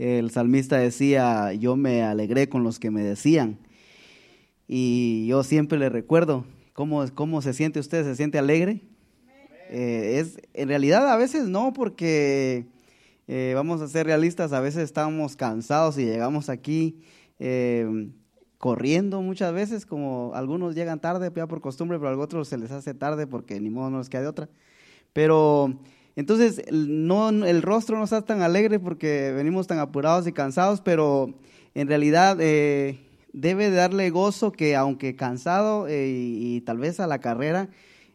el salmista decía, yo me alegré con los que me decían. Y yo siempre le recuerdo, ¿cómo, cómo se siente usted? ¿Se siente alegre? Eh, es, en realidad a veces no, porque eh, vamos a ser realistas, a veces estamos cansados y llegamos aquí eh, corriendo muchas veces, como algunos llegan tarde ya por costumbre, pero a otros se les hace tarde porque ni modo no les queda de otra. Pero entonces, no, el rostro no está tan alegre porque venimos tan apurados y cansados, pero en realidad eh, debe darle gozo que aunque cansado eh, y, tal vez a la carrera,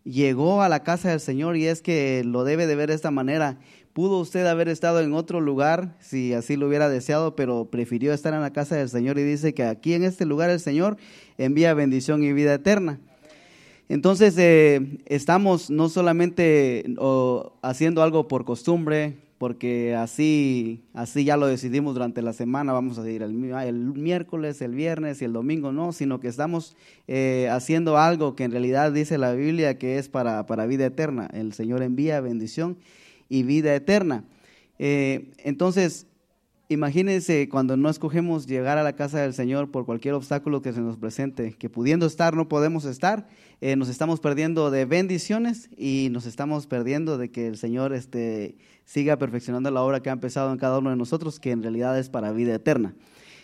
llegó a la casa del Señor y es que lo debe de ver de esta manera. Pudo usted haber estado en otro lugar si así lo hubiera deseado, pero prefirió estar en la casa del Señor y dice que aquí en este lugar el Señor envía bendición y vida eterna. Entonces, eh, estamos no solamente haciendo algo por costumbre, porque así, así ya lo decidimos durante la semana, vamos a ir el, miércoles, el viernes y el domingo, no, sino que estamos eh, haciendo algo que en realidad dice la Biblia que es para, para vida eterna. El Señor envía bendición y vida eterna. Eh, entonces, Imagínense cuando no escogemos llegar a la casa del Señor por cualquier obstáculo que se nos presente, que pudiendo estar no podemos estar, eh, nos estamos perdiendo de bendiciones y nos estamos perdiendo de que el Señor este, siga perfeccionando la obra que ha empezado en cada uno de nosotros, que en realidad es para vida eterna.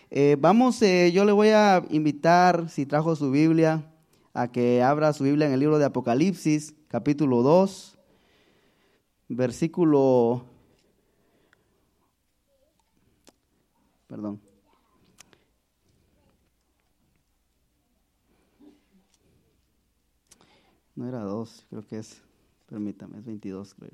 Eh, vamos, eh, yo le voy a invitar, si trajo su Biblia, a que abra su Biblia en el libro de Apocalipsis, capítulo 2, versículo Perdón. No era dos, creo que es, permítame, es 22, creo.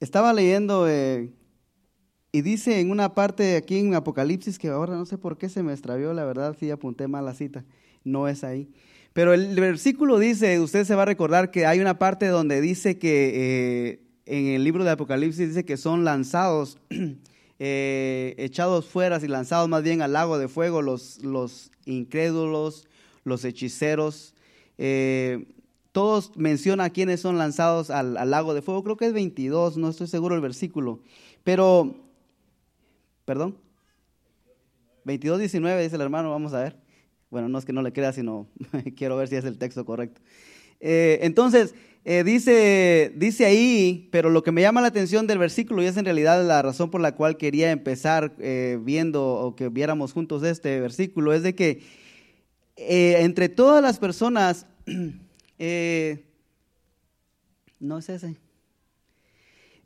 Estaba leyendo eh, y dice en una parte aquí en Apocalipsis que ahora no sé por qué se me extravió, la verdad sí apunté mal la cita, no es ahí. Pero el versículo dice, usted se va a recordar que hay una parte donde dice que eh, en el libro de Apocalipsis dice que son lanzados, eh, echados fuera y lanzados más bien al lago de fuego los, los incrédulos, los hechiceros. Eh, todos menciona quiénes son lanzados al, al, lago de fuego. Creo que es 22, no estoy seguro el versículo. Pero, perdón. 22, 19 dice el hermano, vamos a ver. Bueno, no es que no le crea, sino quiero ver si es el texto correcto. Eh, entonces, eh, dice, dice ahí, pero lo que me llama la atención del versículo y es en realidad la razón por la cual quería empezar eh, viendo o que viéramos juntos este versículo, es de que entre todas las personas, no es ese.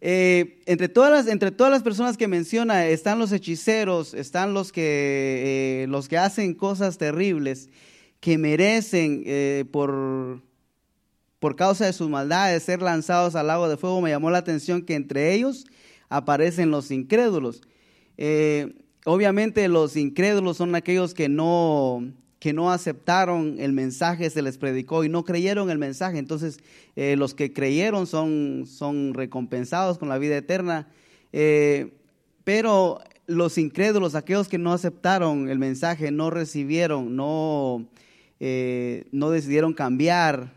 Eh, entre, todas las, entre todas las personas que menciona están los hechiceros, están los que, eh, los que hacen cosas terribles, que merecen eh, por, por causa de sus maldades ser lanzados al lago de fuego. Me llamó la atención que entre ellos aparecen los incrédulos. obviamente los incrédulos son aquellos que no, que no aceptaron el mensaje, se les predicó y no creyeron el mensaje. Entonces, eh, los que creyeron son, son recompensados con la vida eterna. Eh, pero los incrédulos, aquellos que no aceptaron el mensaje, no recibieron, no, eh, no decidieron cambiar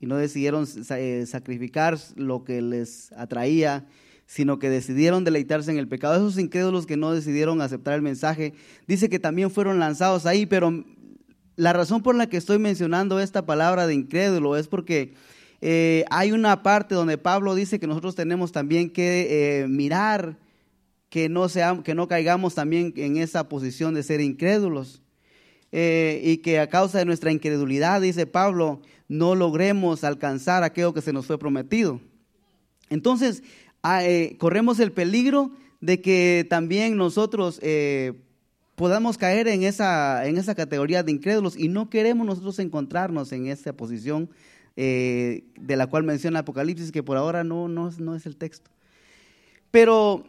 y no decidieron sacrificar lo que les atraía, sino que decidieron deleitarse en el pecado. Esos incrédulos que no decidieron aceptar el mensaje, dice que también fueron lanzados ahí, pero la razón por la que estoy mencionando esta palabra de incrédulo es porque eh, hay una parte donde Pablo dice que nosotros tenemos también que eh, mirar que no, que no caigamos también en esa posición de ser incrédulos. Eh, y que a causa de nuestra incredulidad, dice Pablo, no logremos alcanzar aquello que se nos fue prometido. Entonces, ah, corremos el peligro de que también nosotros podamos caer en esa, en esa categoría de incrédulos y no queremos nosotros encontrarnos en esa posición eh, de la cual menciona Apocalipsis, que por ahora no, no, no es el texto. Pero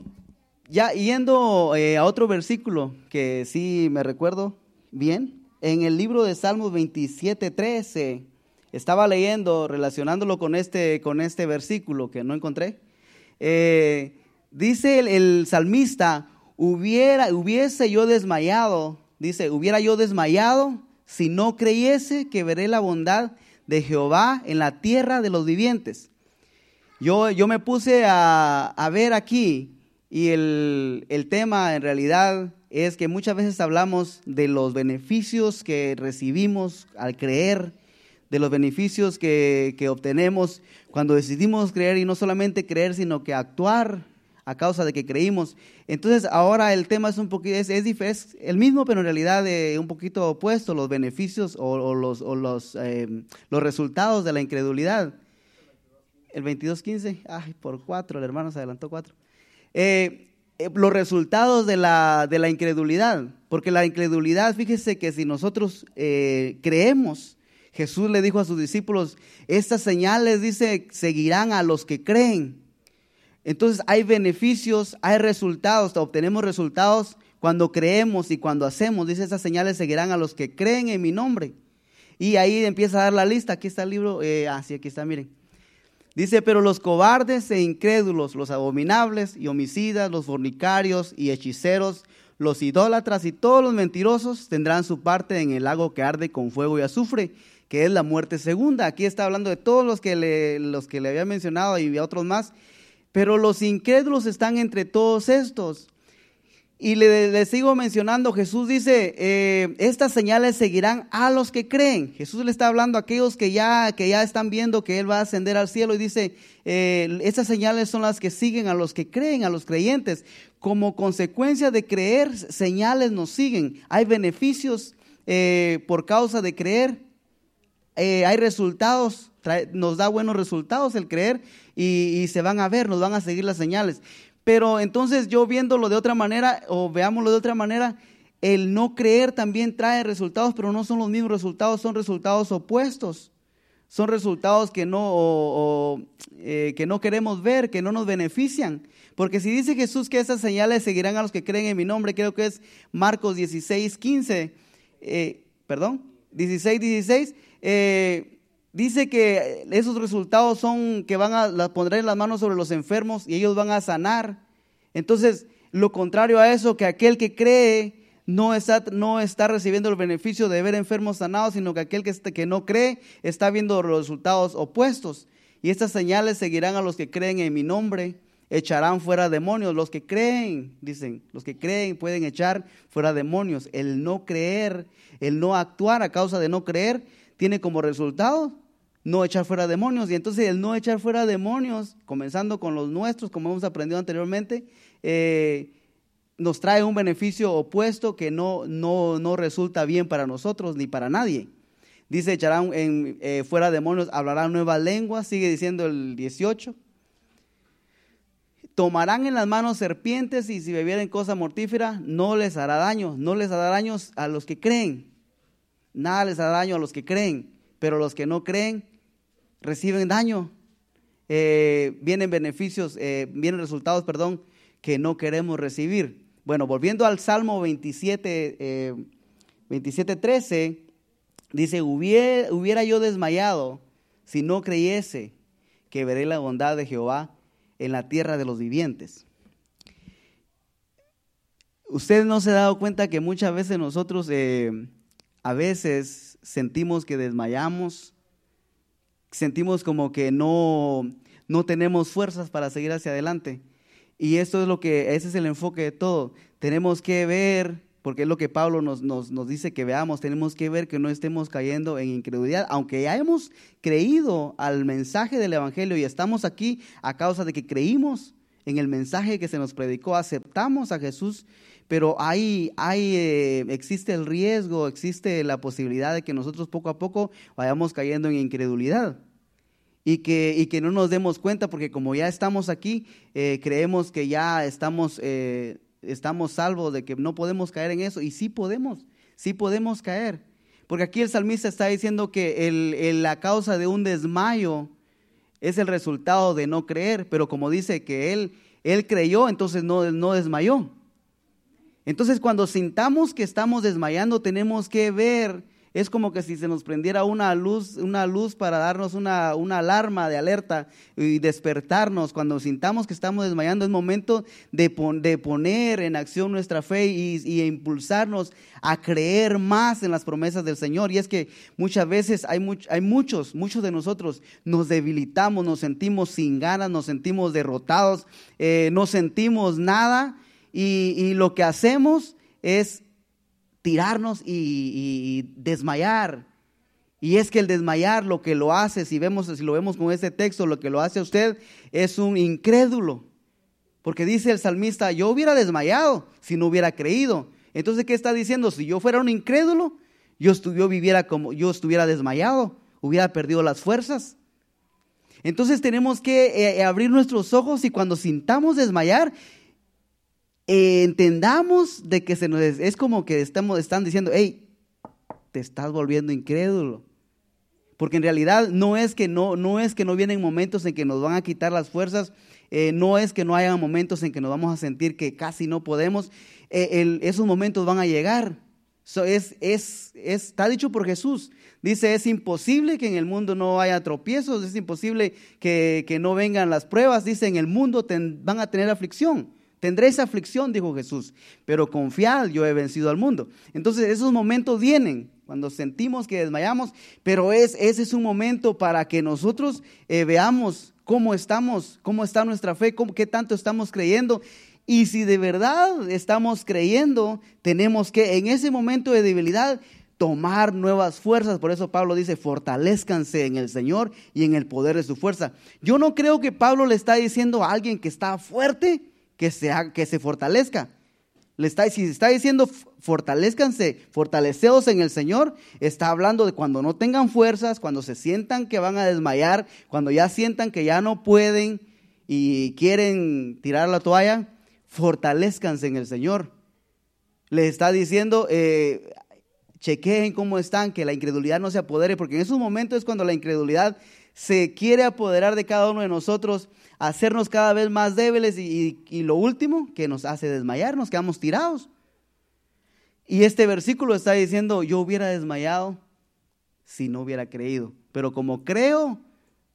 ya yendo eh, a otro versículo que sí me recuerdo bien, en el libro de Salmos 27, 13, estaba leyendo, relacionándolo con este, con este versículo que no encontré, eh, dice el, el salmista, hubiera, hubiese yo desmayado, dice, hubiera yo desmayado si no creyese que veré la bondad de Jehová en la tierra de los vivientes. Yo, yo me puse a, a ver aquí y el, el, tema en realidad es que muchas veces hablamos de los beneficios que recibimos al creer, de los beneficios que, que obtenemos cuando decidimos creer y no solamente creer, sino que actuar a causa de que creímos. Entonces ahora el tema es un poquito, es, es, el mismo, pero en realidad eh, un poquito opuesto, los beneficios o, los, o los, eh, los resultados de la incredulidad. El 22.15, ay, por cuatro, el hermano se adelantó cuatro. Eh, los resultados de la, de la incredulidad, porque la incredulidad, fíjese que si nosotros creemos, Jesús le dijo a sus discípulos, estas señales, dice, seguirán a los que creen. Entonces hay beneficios, hay resultados, obtenemos resultados cuando creemos y cuando hacemos. Dice, esas señales seguirán a los que creen en mi nombre. Y ahí empieza a dar la lista. Aquí está el libro. Eh, ah, sí, aquí está, miren. Dice, pero los cobardes e incrédulos, los abominables y homicidas, los fornicarios y hechiceros, los idólatras y todos los mentirosos tendrán su parte en el lago que arde con fuego y azufre, que es la muerte segunda. Aquí está hablando de todos los que le, los que le había mencionado y otros más pero los incrédulos están entre todos estos. Y le, sigo mencionando, Jesús dice, eh, estas señales seguirán a los que creen. Jesús le está hablando a aquellos que ya, que ya están viendo que Él va a ascender al cielo y dice, eh, estas señales son las que siguen a los que creen, a los creyentes. Como consecuencia de creer, señales nos siguen. Hay beneficios eh, por causa de creer. Hay resultados, nos da buenos resultados el creer y, se van a ver, nos van a seguir las señales. Pero entonces yo viéndolo de otra manera o veámoslo de otra manera, el no creer también trae resultados, pero no son los mismos resultados, son resultados opuestos. Son resultados que no, eh, que no queremos ver, que no nos benefician. Porque si dice Jesús que esas señales seguirán a los que creen en mi nombre, creo que es Marcos 16, 15, eh, perdón, 16, 16, eh, Dice que esos resultados son que van a pondré las manos sobre los enfermos y ellos van a sanar. Entonces, lo contrario a eso, que aquel que cree no está, no está recibiendo el beneficio de ver enfermos sanados, sino que aquel que, que no cree está viendo los resultados opuestos. Y estas señales seguirán a los que creen en mi nombre, echarán fuera demonios. Los que creen, dicen, los que creen pueden echar fuera demonios. El no creer, el no actuar a causa de no creer, tiene como resultado no echar fuera demonios. Y entonces el no echar fuera demonios, comenzando con los nuestros, como hemos aprendido anteriormente, eh, nos trae un beneficio opuesto que no, no, no, resulta bien para nosotros ni para nadie. Dice, echarán en, eh, fuera demonios, hablarán nuevas lenguas, sigue diciendo el 18. Tomarán en las manos serpientes y si bebieren cosa mortífera, no les hará daño, no les hará daño a los que creen. Nada les hará daño a los que creen, pero los que no creen reciben daño. Eh, vienen beneficios, eh, vienen resultados, perdón, que no queremos recibir. Bueno, volviendo al Salmo 27, 27 13, dice, hubiera, hubiera yo desmayado si no creyese que veré la bondad de Jehová en la tierra de los vivientes. Usted no se ha dado cuenta que muchas veces nosotros eh, a veces sentimos que desmayamos, sentimos como que no, no tenemos fuerzas para seguir hacia adelante. Y esto es lo que, ese es el enfoque de todo. Tenemos que ver, porque es lo que Pablo nos, nos, nos dice que veamos, tenemos que ver que no estemos cayendo en incredulidad, aunque ya hemos creído al mensaje del Evangelio y estamos aquí a causa de que creímos en el mensaje que se nos predicó, aceptamos a Jesús pero hay, hay, eh, existe el riesgo, existe la posibilidad de que nosotros poco a poco vayamos cayendo en incredulidad. Y que, y que no nos demos cuenta, porque como ya estamos aquí, eh, creemos que ya estamos, eh, estamos salvos de que no podemos caer en eso. Y sí podemos, sí podemos caer. Porque aquí el salmista está diciendo que la causa de un desmayo es el resultado de no creer, pero como dice que él, él creyó, entonces no, no desmayó. Entonces cuando sintamos que estamos desmayando, tenemos que ver es como que si se nos prendiera una luz, una luz para darnos una, una alarma de alerta y despertarnos. Cuando sintamos que estamos desmayando, es momento de, de poner en acción nuestra fe y, impulsarnos a creer más en las promesas del Señor. Y es que muchas veces hay, hay muchos, muchos de nosotros nos debilitamos, nos sentimos sin ganas, nos sentimos derrotados, eh, no sentimos nada y, y lo que hacemos es tirarnos y, desmayar. Y es que el desmayar lo que lo hace, si, vemos, si lo vemos con este texto, lo que lo hace a usted es un incrédulo. Porque dice el salmista, yo hubiera desmayado si no hubiera creído. Entonces, ¿qué está diciendo? Si yo fuera un incrédulo, yo, viviera como yo estuviera desmayado, hubiera perdido las fuerzas. Entonces tenemos que eh, abrir nuestros ojos y cuando sintamos desmayar, eh, entendamos de que se nos, es como que estamos, están diciendo, hey, te estás volviendo incrédulo. Porque en realidad no es que no, no es que no vienen momentos en que nos van a quitar las fuerzas, eh, no es que no haya momentos en que nos vamos a sentir que casi no podemos, eh, esos momentos van a llegar. es, es, está dicho por Jesús. Dice, es imposible que en el mundo no haya tropiezos, es imposible que, que no vengan las pruebas. Dice, en el mundo van a tener aflicción. Tendréis aflicción, dijo Jesús, pero confiad, yo he vencido al mundo. Entonces esos momentos vienen cuando sentimos que desmayamos, pero es, ese es un momento para que nosotros eh, veamos cómo estamos, cómo está nuestra fe, qué tanto estamos creyendo. Y si de verdad estamos creyendo, tenemos que en ese momento de debilidad tomar nuevas fuerzas. Por eso Pablo dice, fortalezcanse en el Señor y en el poder de su fuerza. Yo no creo que Pablo le está diciendo a alguien que está fuerte, que se, que se fortalezca. Le está, si está diciendo fortalezcanse, fortaleceos en el Señor, está hablando de cuando no tengan fuerzas, cuando se sientan que van a desmayar, cuando ya sientan que ya no pueden y quieren tirar la toalla, fortalezcanse en el Señor. Les está diciendo, eh, chequeen cómo están, que la incredulidad no se apodere, porque en esos momentos es cuando la incredulidad se quiere apoderar de cada uno de nosotros, hacernos cada vez más débiles y, lo último, que nos hace desmayar, nos quedamos tirados. Y este versículo está diciendo, yo hubiera desmayado si no hubiera creído, pero como creo,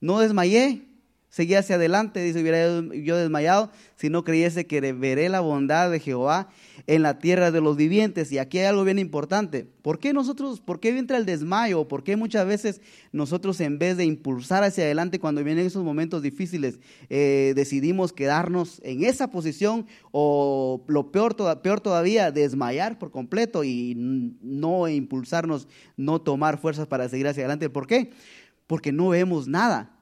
no desmayé, seguí hacia adelante, dice, hubiera yo desmayado si no creyese que veré la bondad de Jehová en la tierra de los vivientes. Y aquí hay algo bien importante. ¿Por qué nosotros, por qué entra el desmayo? ¿Por qué muchas veces nosotros en vez de impulsar hacia adelante cuando vienen esos momentos difíciles, eh, decidimos quedarnos en esa posición o lo peor, peor todavía, desmayar por completo y no impulsarnos, no tomar fuerzas para seguir hacia adelante? ¿Por qué? Porque no vemos nada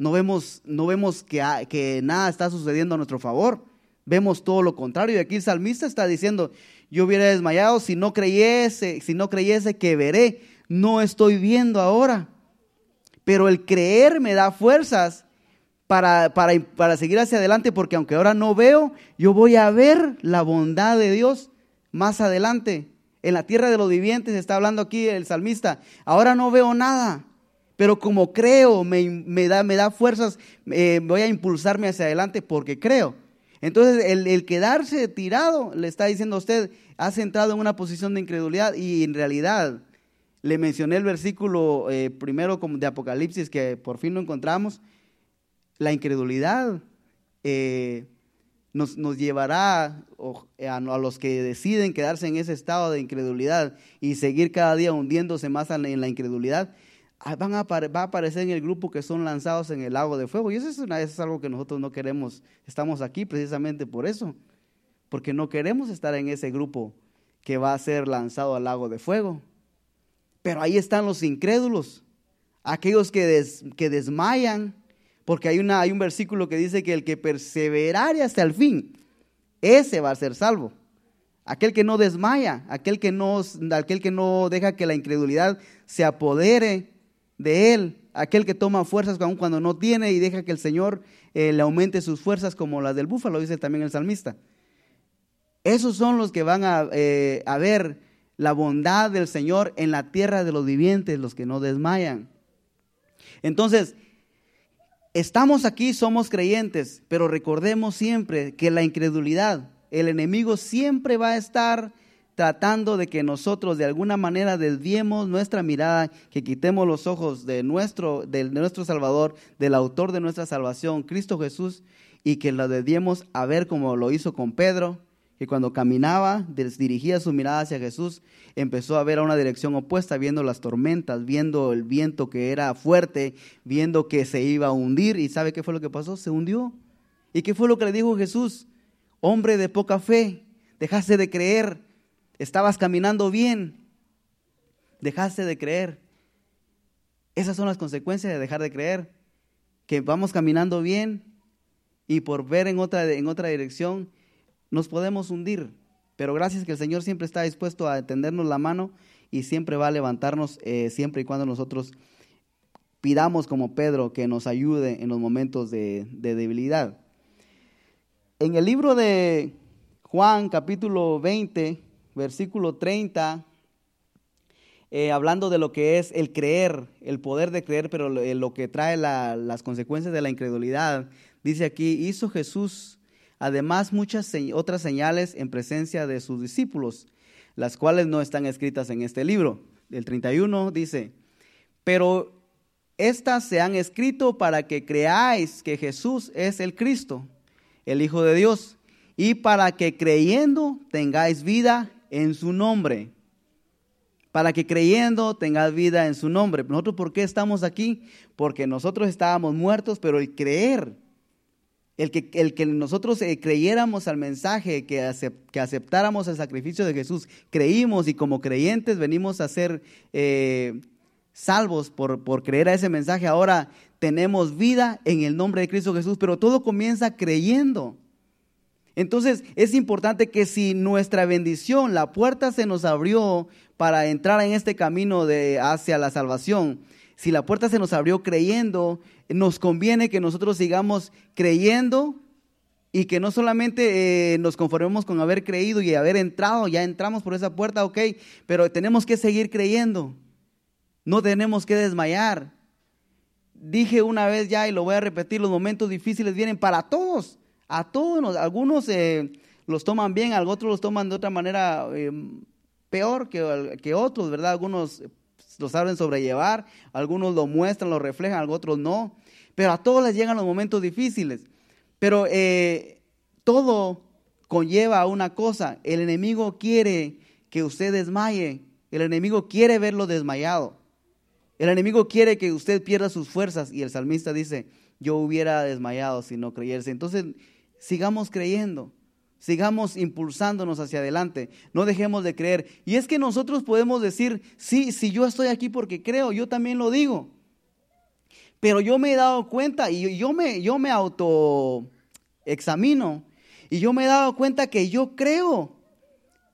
no vemos, no vemos que, que nada está sucediendo a nuestro favor. Vemos todo lo contrario. Y aquí el salmista está diciendo, yo hubiera desmayado si no creyese, si no creyese que veré. No estoy viendo ahora. Pero el creer me da fuerzas para, para, para seguir hacia adelante, porque aunque ahora no veo, yo voy a ver la bondad de Dios más adelante. En la tierra de los vivientes está hablando aquí el salmista. Ahora no veo nada, pero como creo, me, da, me da fuerzas, eh, voy a impulsarme hacia adelante porque creo. Entonces, el, quedarse tirado le está diciendo a usted, has entrado en una posición de incredulidad y en realidad le mencioné el versículo eh, primero de Apocalipsis que por fin lo encontramos. La incredulidad eh, nos, llevará a, los que deciden quedarse en ese estado de incredulidad y seguir cada día hundiéndose más en la incredulidad van a, va a aparecer en el grupo que son lanzados en el lago de fuego. Y eso es, una, eso es algo que nosotros no queremos. Estamos aquí precisamente por eso. Porque no queremos estar en ese grupo que va a ser lanzado al lago de fuego. Pero ahí están los incrédulos, aquellos que, que desmayan, porque hay, una, hay un versículo que dice que el que perseverare hasta el fin, ese va a ser salvo. Aquel que no desmaya, aquel que no, aquel que no deja que la incredulidad se apodere de él, aquel que toma fuerzas aun cuando no tiene y deja que el Señor eh, le aumente sus fuerzas como las del búfalo, dice también el salmista. Esos son los que van eh, a ver la bondad del Señor en la tierra de los vivientes, los que no desmayan. Entonces, estamos aquí, somos creyentes, pero recordemos siempre que la incredulidad, el enemigo siempre va a estar tratando de que nosotros de alguna manera desviemos nuestra mirada, que quitemos los ojos de nuestro, de nuestro Salvador, del autor de nuestra salvación, Cristo Jesús, y que lo desviemos a ver como lo hizo con Pedro, que cuando caminaba, dirigía su mirada hacia Jesús, empezó a ver a una dirección opuesta, viendo las tormentas, viendo el viento que era fuerte, viendo que se iba a hundir. ¿Y sabe qué fue lo que pasó? Se hundió. ¿Y qué fue lo que le dijo Jesús? Hombre de poca fe, dejaste de creer, estabas caminando bien, dejaste de creer. Esas son las consecuencias de dejar de creer, que vamos caminando bien y por ver en otra, en otra dirección nos podemos hundir. Pero gracias que el Señor siempre está dispuesto a tendernos la mano y siempre va a levantarnos eh, siempre y cuando nosotros pidamos como Pedro que nos ayude en los momentos de, debilidad. En el libro de Juan capítulo 20, versículo 30, eh, hablando de lo que es el creer, el poder de creer, pero lo, eh, que trae las consecuencias de la incredulidad, dice aquí, hizo Jesús además muchas otras señales en presencia de sus discípulos, las cuales no están escritas en este libro. El 31 dice, pero estas se han escrito para que creáis que Jesús es el Cristo, el Hijo de Dios, y para que creyendo tengáis vida en su nombre. Para que creyendo tengáis vida en su nombre. ¿Nosotros por qué estamos aquí? Porque nosotros estábamos muertos, pero el creer el que, el que nosotros eh, creyéramos al mensaje, que, que, aceptáramos el sacrificio de Jesús, creímos y como creyentes venimos a ser eh, salvos por, por creer a ese mensaje. Ahora tenemos vida en el nombre de Cristo Jesús, pero todo comienza creyendo. Entonces es importante que si nuestra bendición, la puerta se nos abrió para entrar en este camino de hacia la salvación, si la puerta se nos abrió creyendo, nos conviene que nosotros sigamos creyendo y que no solamente eh, nos conformemos con haber creído y haber entrado, ya entramos por esa puerta, ok, pero tenemos que seguir creyendo. No tenemos que desmayar. Dije una vez ya y lo voy a repetir, los momentos difíciles vienen para todos, a todos. Algunos eh, los toman bien, otros los toman de otra manera eh, peor que, otros, ¿verdad? Algunos lo saben sobrellevar, algunos lo muestran, lo reflejan, otros no, pero a todos les llegan los momentos difíciles. Pero eh, todo conlleva una cosa, el enemigo quiere que usted desmaye, el enemigo quiere verlo desmayado, el enemigo quiere que usted pierda sus fuerzas y el salmista dice, yo hubiera desmayado si no creyese. Entonces, sigamos creyendo. Sigamos impulsándonos hacia adelante, no dejemos de creer. Y es que nosotros podemos decir, sí, si yo estoy aquí porque creo, yo también lo digo. Pero yo me he dado cuenta y yo me, yo me auto examino y yo me he dado cuenta que yo creo,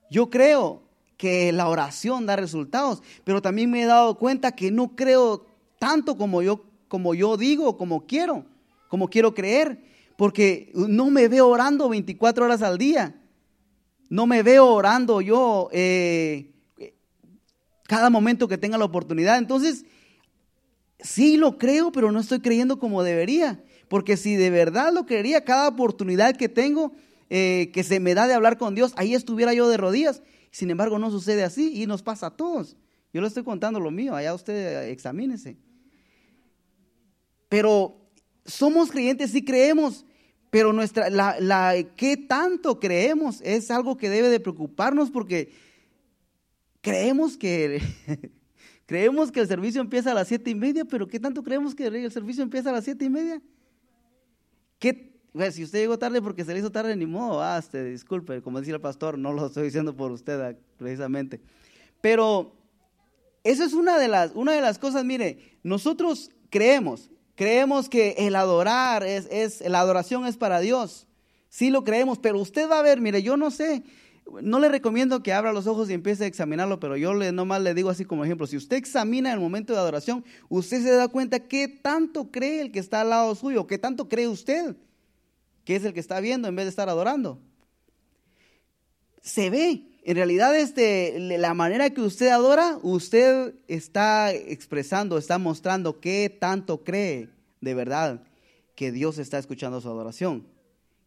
yo creo que la oración da resultados, pero también me he dado cuenta que no creo tanto como yo, como yo digo, como quiero, como quiero creer porque no me veo orando 24 horas al día. No me veo orando yo eh, cada momento que tenga la oportunidad. Entonces, sí lo creo, pero no estoy creyendo como debería. Porque si de verdad lo creería, cada oportunidad que tengo, eh, que se me da de hablar con Dios, ahí estuviera yo de rodillas. Sin embargo, no sucede así y nos pasa a todos. Yo le estoy contando lo mío, allá usted examínese. Pero somos creyentes, sí creemos, pero nuestra, la, la, ¿qué tanto creemos? Es algo que debe de preocuparnos porque creemos que, creemos que el servicio empieza a las siete y media, pero ¿qué tanto creemos que el servicio empieza a las siete y media? ¿Qué, si usted llegó tarde porque se le hizo tarde, ni modo, ah, este, disculpe, como decía el pastor, no lo estoy diciendo por usted ah, precisamente. Pero eso es una de las, una de las cosas, mire, nosotros creemos, Creemos que el adorar es, es, la adoración es para Dios. Sí lo creemos, pero usted va a ver, mire, yo no sé, no le recomiendo que abra los ojos y empiece a examinarlo, pero yo le, nomás le digo así como ejemplo, si usted examina el momento de adoración, usted se da cuenta qué tanto cree el que está al lado suyo, qué tanto cree usted, que es el que está viendo en vez de estar adorando. Se ve, en realidad, este, la manera que usted adora, usted está expresando, está mostrando qué tanto cree de verdad que Dios está escuchando su adoración.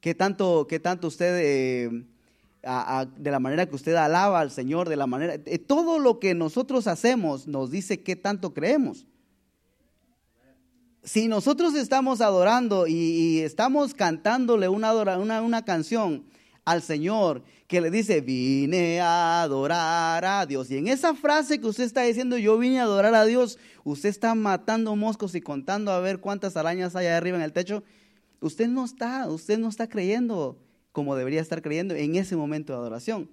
Qué tanto, qué tanto usted eh, de la manera que usted alaba al Señor, de la manera, eh, todo lo que nosotros hacemos nos dice qué tanto creemos. Si nosotros estamos adorando y, estamos cantándole una, una, una canción al Señor que le dice, vine a adorar a Dios. Y en esa frase que usted está diciendo, yo vine a adorar a Dios, usted está matando moscos y contando a ver cuántas arañas hay arriba en el techo. Usted no está, usted no está creyendo como debería estar creyendo en ese momento de adoración.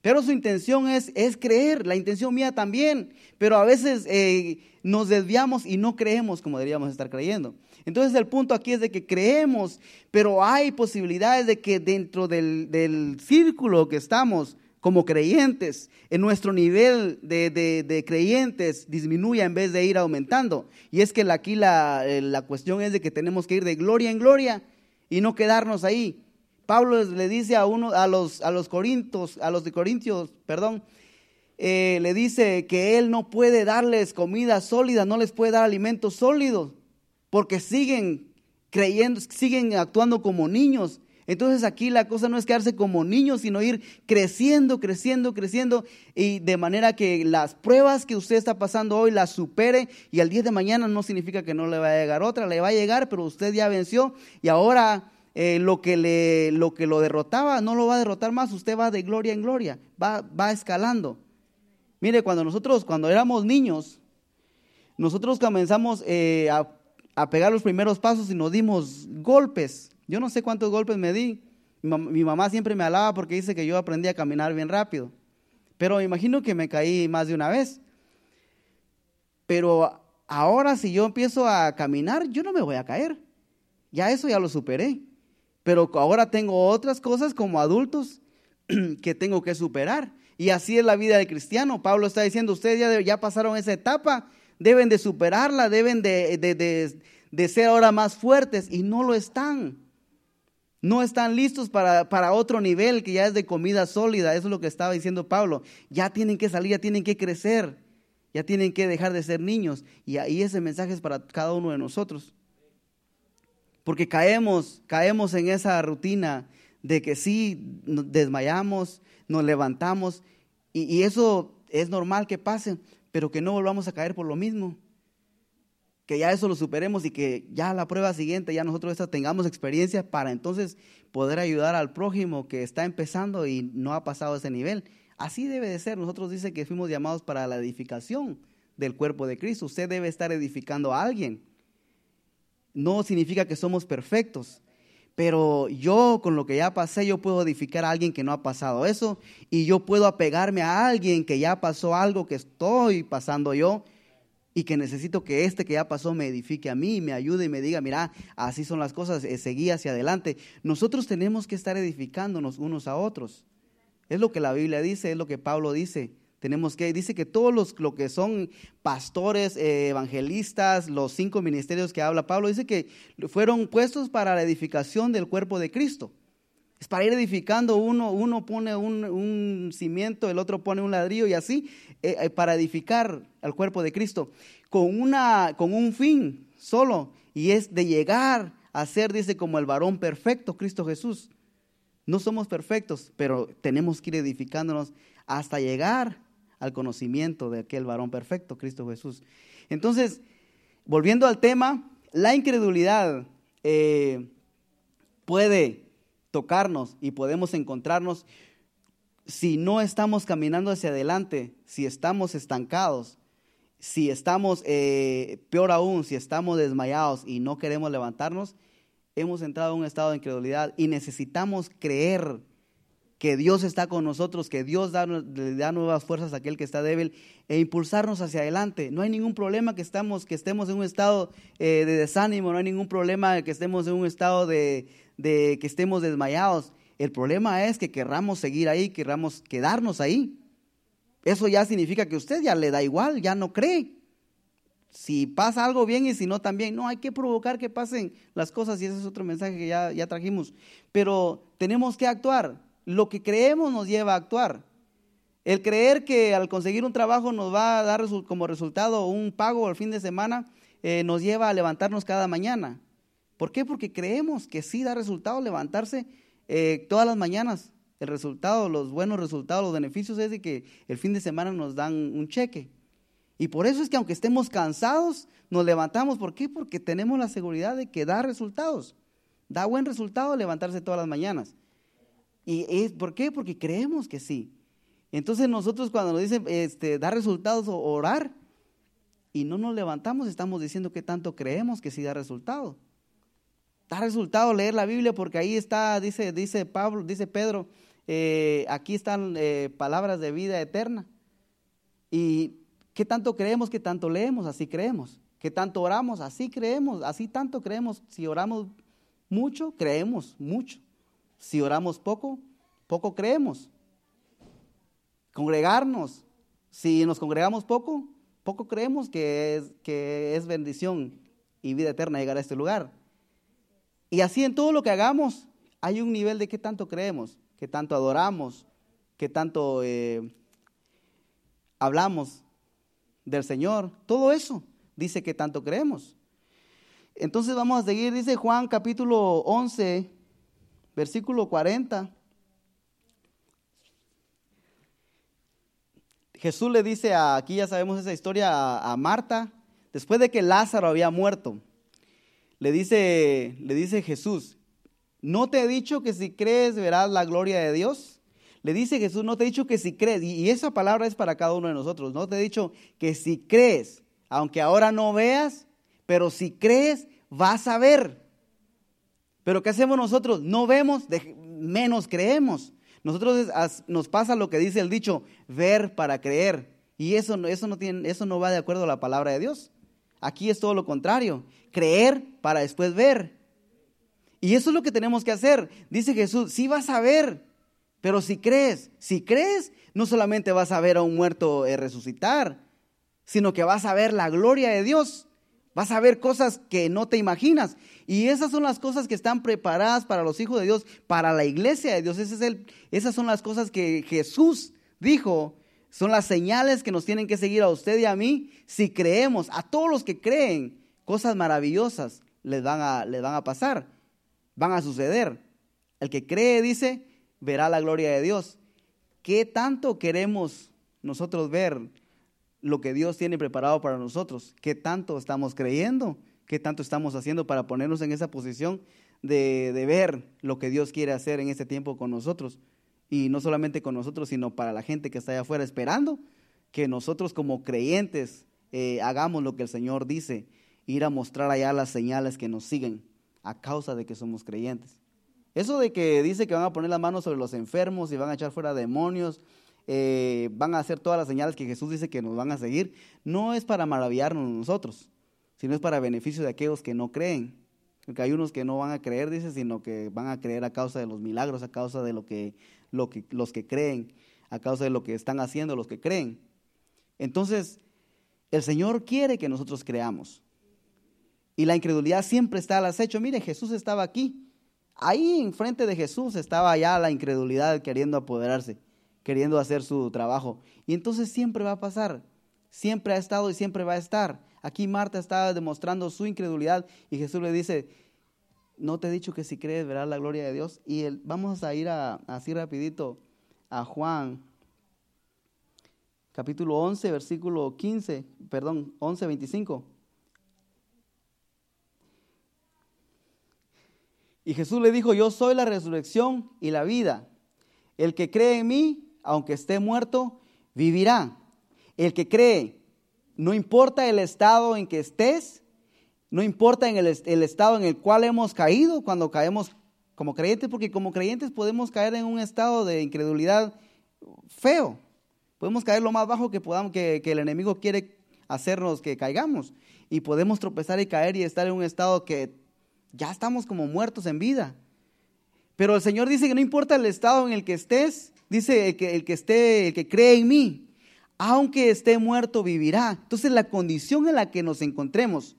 Pero su intención es, es creer, la intención mía también, pero a veces eh, nos desviamos y no creemos como deberíamos estar creyendo. Entonces el punto aquí es de que creemos, pero hay posibilidades de que dentro del, del círculo que estamos como creyentes, en nuestro nivel de, de, creyentes disminuya en vez de ir aumentando. Y es que aquí la, eh, la cuestión es de que tenemos que ir de gloria en gloria y no quedarnos ahí. Pablo le dice a uno, a los, a los corintios, a los de Corintios, perdón, eh, le dice que él no puede darles comida sólida, no les puede dar alimentos sólidos, porque siguen creyendo, siguen actuando como niños. Entonces aquí la cosa no es quedarse como niños, sino ir creciendo, creciendo, creciendo, y de manera que las pruebas que usted está pasando hoy las supere y al día de mañana no significa que no le va a llegar otra, le va a llegar, pero usted ya venció y ahora eh, lo, que le, lo que lo derrotaba no lo va a derrotar más, usted va de gloria en gloria, va, va escalando. Mire, cuando nosotros, cuando éramos niños, nosotros comenzamos eh, a, a, pegar los primeros pasos y nos dimos golpes. Yo no sé cuántos golpes me di. Mi, mamá siempre me alaba porque dice que yo aprendí a caminar bien rápido. Pero me imagino que me caí más de una vez. Pero ahora si yo empiezo a caminar, yo no me voy a caer. Ya eso ya lo superé. Pero ahora tengo otras cosas como adultos que tengo que superar. Y así es la vida del cristiano. Pablo está diciendo, ustedes ya, ya pasaron esa etapa, deben de superarla, deben de, de, ser ahora más fuertes y no lo están. No están listos para, para, otro nivel que ya es de comida sólida. Eso es lo que estaba diciendo Pablo. Ya tienen que salir, ya tienen que crecer, ya tienen que dejar de ser niños. Y ahí ese mensaje es para cada uno de nosotros. Porque caemos, caemos en esa rutina de que sí, desmayamos, nos levantamos, y, eso es normal que pase, pero que no volvamos a caer por lo mismo. Que ya eso lo superemos y que ya la prueba siguiente, ya nosotros tengamos experiencia para entonces poder ayudar al prójimo que está empezando y no ha pasado ese nivel. Así debe de ser. Nosotros dice que fuimos llamados para la edificación del cuerpo de Cristo. Usted debe estar edificando a alguien no significa que somos perfectos. Pero yo con lo que ya pasé, yo puedo edificar a alguien que no ha pasado eso. Y yo puedo apegarme a alguien que ya pasó algo que estoy pasando yo. Y que necesito que este que ya pasó me edifique a mí, me ayude y me diga, mira, así son las cosas, eh, seguí hacia adelante. Nosotros tenemos que estar edificándonos unos a otros. Es lo que la Biblia dice, es lo que Pablo dice. Tenemos que, dice que todos los lo que son pastores, eh, evangelistas, los cinco ministerios que habla Pablo, dice que fueron puestos para la edificación del cuerpo de Cristo. Es para ir edificando, uno, uno pone un, cimiento, el otro pone un ladrillo y así, eh, eh, para edificar al cuerpo de Cristo, con, una, con un fin solo, y es de llegar a ser, dice, como el varón perfecto, Cristo Jesús. No somos perfectos, pero tenemos que ir edificándonos hasta llegar al conocimiento de aquel varón perfecto, Cristo Jesús. Entonces, volviendo al tema, la incredulidad eh, puede tocarnos y podemos encontrarnos si no estamos caminando hacia adelante, si estamos estancados, si estamos, eh, peor aún, si estamos desmayados y no queremos levantarnos, hemos entrado en un estado de incredulidad y necesitamos creer que Dios está con nosotros, que Dios da, le da nuevas fuerzas a aquel que está débil e impulsarnos hacia adelante. No hay ningún problema que, estamos, que estemos en un estado eh, de desánimo, no hay ningún problema que estemos en un estado de, de, que estemos desmayados. El problema es que querramos seguir ahí, querramos quedarnos ahí. Eso ya significa que usted ya le da igual, ya no cree. Si pasa algo bien y si no también, no, hay que provocar que pasen las cosas y ese es otro mensaje que ya, ya trajimos. Pero tenemos que actuar lo que creemos nos lleva a actuar. El creer que al conseguir un trabajo nos va a dar como resultado un pago al fin de semana eh, nos lleva a levantarnos cada mañana. ¿Por qué? Porque creemos que sí da resultado levantarse eh, todas las mañanas. El resultado, los buenos resultados, los beneficios es de que el fin de semana nos dan un cheque. Y por eso es que aunque estemos cansados, nos levantamos. ¿Por qué? Porque tenemos la seguridad de que da resultados. Da buen resultado levantarse todas las mañanas. ¿Y es, por qué? Porque creemos que sí. Entonces nosotros cuando nos dicen este, dar resultados o orar y no nos levantamos, estamos diciendo que tanto creemos que sí da resultado. Da resultado leer la Biblia porque ahí está, dice, dice Pablo, dice Pedro, eh, aquí están eh, palabras de vida eterna. ¿Y qué tanto creemos? ¿Qué tanto leemos? Así creemos. ¿Qué tanto oramos? Así creemos. Así tanto creemos. Si oramos mucho, creemos mucho. Si oramos poco, poco creemos. Congregarnos. Si nos congregamos poco, poco creemos que es, que es bendición y vida eterna llegar a este lugar. Y así en todo lo que hagamos hay un nivel de qué tanto creemos, qué tanto adoramos, qué tanto eh, hablamos del Señor. Todo eso dice que tanto creemos. Entonces vamos a seguir, dice Juan capítulo 11, versículo 40. Jesús le dice, a, aquí ya sabemos esa historia, a, Marta, después de que Lázaro había muerto, le dice, le dice Jesús, ¿no te he dicho que si crees verás la gloria de Dios? Le dice Jesús, no te he dicho que si crees, y esa palabra es para cada uno de nosotros, no te he dicho que si crees, aunque ahora no veas, pero si crees, vas a ver. Pero ¿qué hacemos nosotros? No vemos, menos creemos. Nosotros nos pasa lo que dice el dicho, ver para creer. Y eso, eso, no tiene, eso no va de acuerdo a la palabra de Dios. Aquí es todo lo contrario, creer para después ver. Y eso es lo que tenemos que hacer. Dice Jesús, sí vas a ver, pero si crees, si crees, no solamente vas a ver a un muerto eh, resucitar, sino que vas a ver la gloria de Dios. Vas a ver cosas que no te imaginas. Y esas son las cosas que están preparadas para los hijos de Dios, para la iglesia de Dios. Esas son las cosas que Jesús dijo. Son las señales que nos tienen que seguir a usted y a mí si creemos. A todos los que creen, cosas maravillosas les van a, les van a pasar, van a suceder. El que cree, dice, verá la gloria de Dios. ¿Qué tanto queremos nosotros ver lo que Dios tiene preparado para nosotros. ¿Qué tanto estamos creyendo? ¿Qué tanto estamos haciendo para ponernos en esa posición de, ver lo que Dios quiere hacer en este tiempo con nosotros? Y no solamente con nosotros, sino para la gente que está allá afuera esperando que nosotros como creyentes eh, hagamos lo que el Señor dice, ir a mostrar allá las señales que nos siguen a causa de que somos creyentes. Eso de que dice que van a poner las manos sobre los enfermos y van a echar fuera demonios eh, van a hacer todas las señales que Jesús dice que nos van a seguir, no es para maravillarnos nosotros, sino es para beneficio de aquellos que no creen. Porque hay unos que no van a creer, dice, sino que van a creer a causa de los milagros, a causa de lo que, lo que, los que creen, a causa de lo que están haciendo los que creen. Entonces, el Señor quiere que nosotros creamos. Y la incredulidad siempre está al acecho. Mire, Jesús estaba aquí. Ahí enfrente de Jesús estaba ya la incredulidad queriendo apoderarse queriendo hacer su trabajo. Y entonces siempre va a pasar, siempre ha estado y siempre va a estar. Aquí Marta estaba demostrando su incredulidad y Jesús le dice, no te he dicho que si crees verás la gloria de Dios. Y vamos a ir a, así rapidito a Juan, capítulo 11, versículo 15, perdón, 11, 25. Y Jesús le dijo, yo soy la resurrección y la vida. El que cree en mí, aunque esté muerto, vivirá. El que cree, no importa el estado en que estés, no importa en el, estado en el cual hemos caído cuando caemos como creyentes, porque como creyentes podemos caer en un estado de incredulidad feo. Podemos caer lo más bajo que podamos, que, que el enemigo quiere hacernos que caigamos. Y podemos tropezar y caer y estar en un estado que ya estamos como muertos en vida. Pero el Señor dice que no importa el estado en el que estés, Dice que el que esté, el que cree en mí, aunque esté muerto, vivirá. Entonces la condición en la que nos encontremos,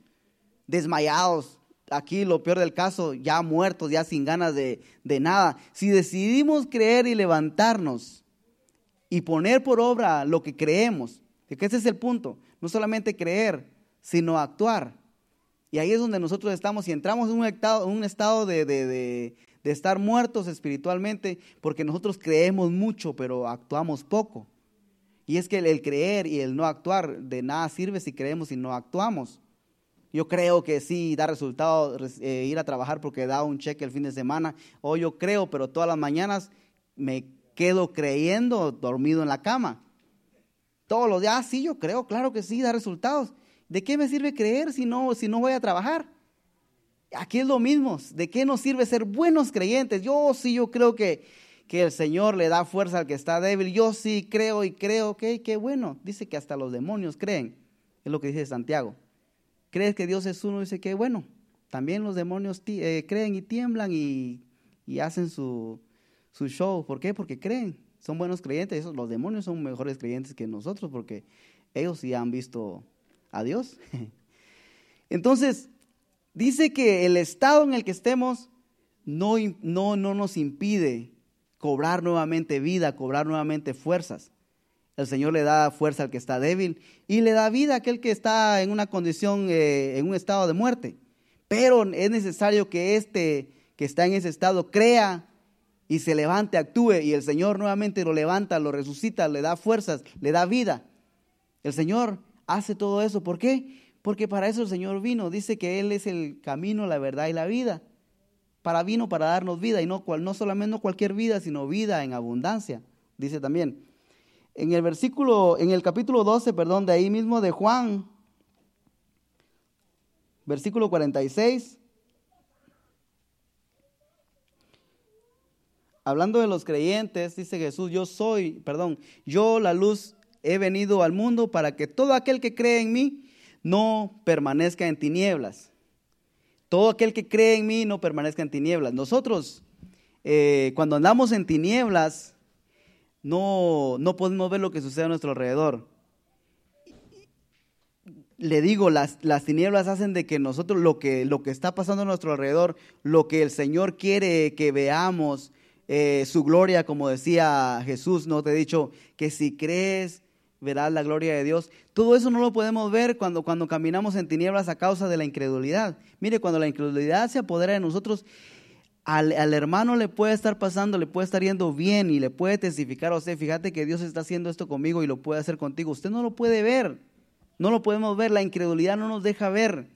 desmayados, aquí lo peor del caso, ya muertos, ya sin ganas de, de nada, si decidimos creer y levantarnos y poner por obra lo que creemos, que ese es el punto, no solamente creer, sino actuar. Y ahí es donde nosotros estamos y entramos en un estado, un estado de estar muertos espiritualmente, porque nosotros creemos mucho, pero actuamos poco. Y es que el, creer y el no actuar de nada sirve si creemos y no actuamos. Yo creo que sí da resultado eh, ir a trabajar porque da un cheque el fin de semana. O yo creo, pero todas las mañanas me quedo creyendo dormido en la cama. Todos los días, ah, sí, yo creo, claro que sí, da resultados. ¿De qué me sirve creer si no, si no voy a trabajar? Aquí es lo mismo. ¿De qué nos sirve ser buenos creyentes? Yo sí, yo creo que que el Señor le da fuerza al que está débil. Yo sí creo y creo que qué bueno. Dice que hasta los demonios creen. Es lo que dice Santiago. ¿Crees que Dios es uno? Dice que bueno. También los demonios eh, creen y tiemblan y, hacen su, show. ¿Por qué? Porque creen. Son buenos creyentes. los demonios son mejores creyentes que nosotros porque ellos sí han visto a Dios. Entonces, dice que el estado en el que estemos no, no, no nos impide cobrar nuevamente vida, cobrar nuevamente fuerzas. El Señor le da fuerza al que está débil y le da vida a aquel que está en una condición, eh, en un estado de muerte. Pero es necesario que este que está en ese estado crea y se levante, actúe y el Señor nuevamente lo levanta, lo resucita, le da fuerzas, le da vida. El Señor hace todo eso. ¿Por qué? Porque para eso el Señor vino. Dice que Él es el camino, la verdad y la vida para vino para darnos vida y no, no solamente cualquier vida, sino vida en abundancia, dice también. En el versículo, en el capítulo 12, perdón, de ahí mismo de Juan, versículo 46, hablando de los creyentes, dice Jesús, yo soy, perdón, yo la luz he venido al mundo para que todo aquel que cree en mí no permanezca en tinieblas. Todo aquel que cree en mí no permanezca en tinieblas. Nosotros, eh, cuando andamos en tinieblas, no, no podemos ver lo que sucede a nuestro alrededor. Le digo, las, las tinieblas hacen de que nosotros lo que, lo que está pasando a nuestro alrededor, lo que el Señor quiere que veamos, eh, su gloria, como decía Jesús, no te he dicho que si crees verás la gloria de Dios. Todo eso no lo podemos ver cuando, cuando caminamos en tinieblas a causa de la incredulidad. Mire, cuando la incredulidad se apodera de nosotros, al, hermano le puede estar pasando, le puede estar yendo bien y le puede testificar a usted, fíjate que Dios está haciendo esto conmigo y lo puede hacer contigo. Usted no lo puede ver, no lo podemos ver, la incredulidad no nos deja ver.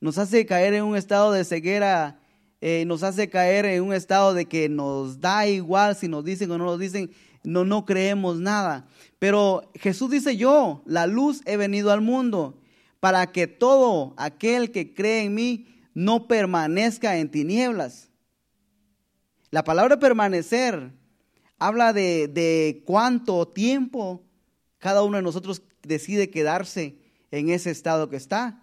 Nos hace caer en un estado de ceguera, eh, nos hace caer en un estado de que nos da igual si nos dicen o no nos dicen, no, no creemos nada. Pero Jesús dice yo, la luz he venido al mundo para que todo aquel que cree en mí no permanezca en tinieblas. La palabra permanecer habla de, de cuánto tiempo cada uno de nosotros decide quedarse en ese estado que está.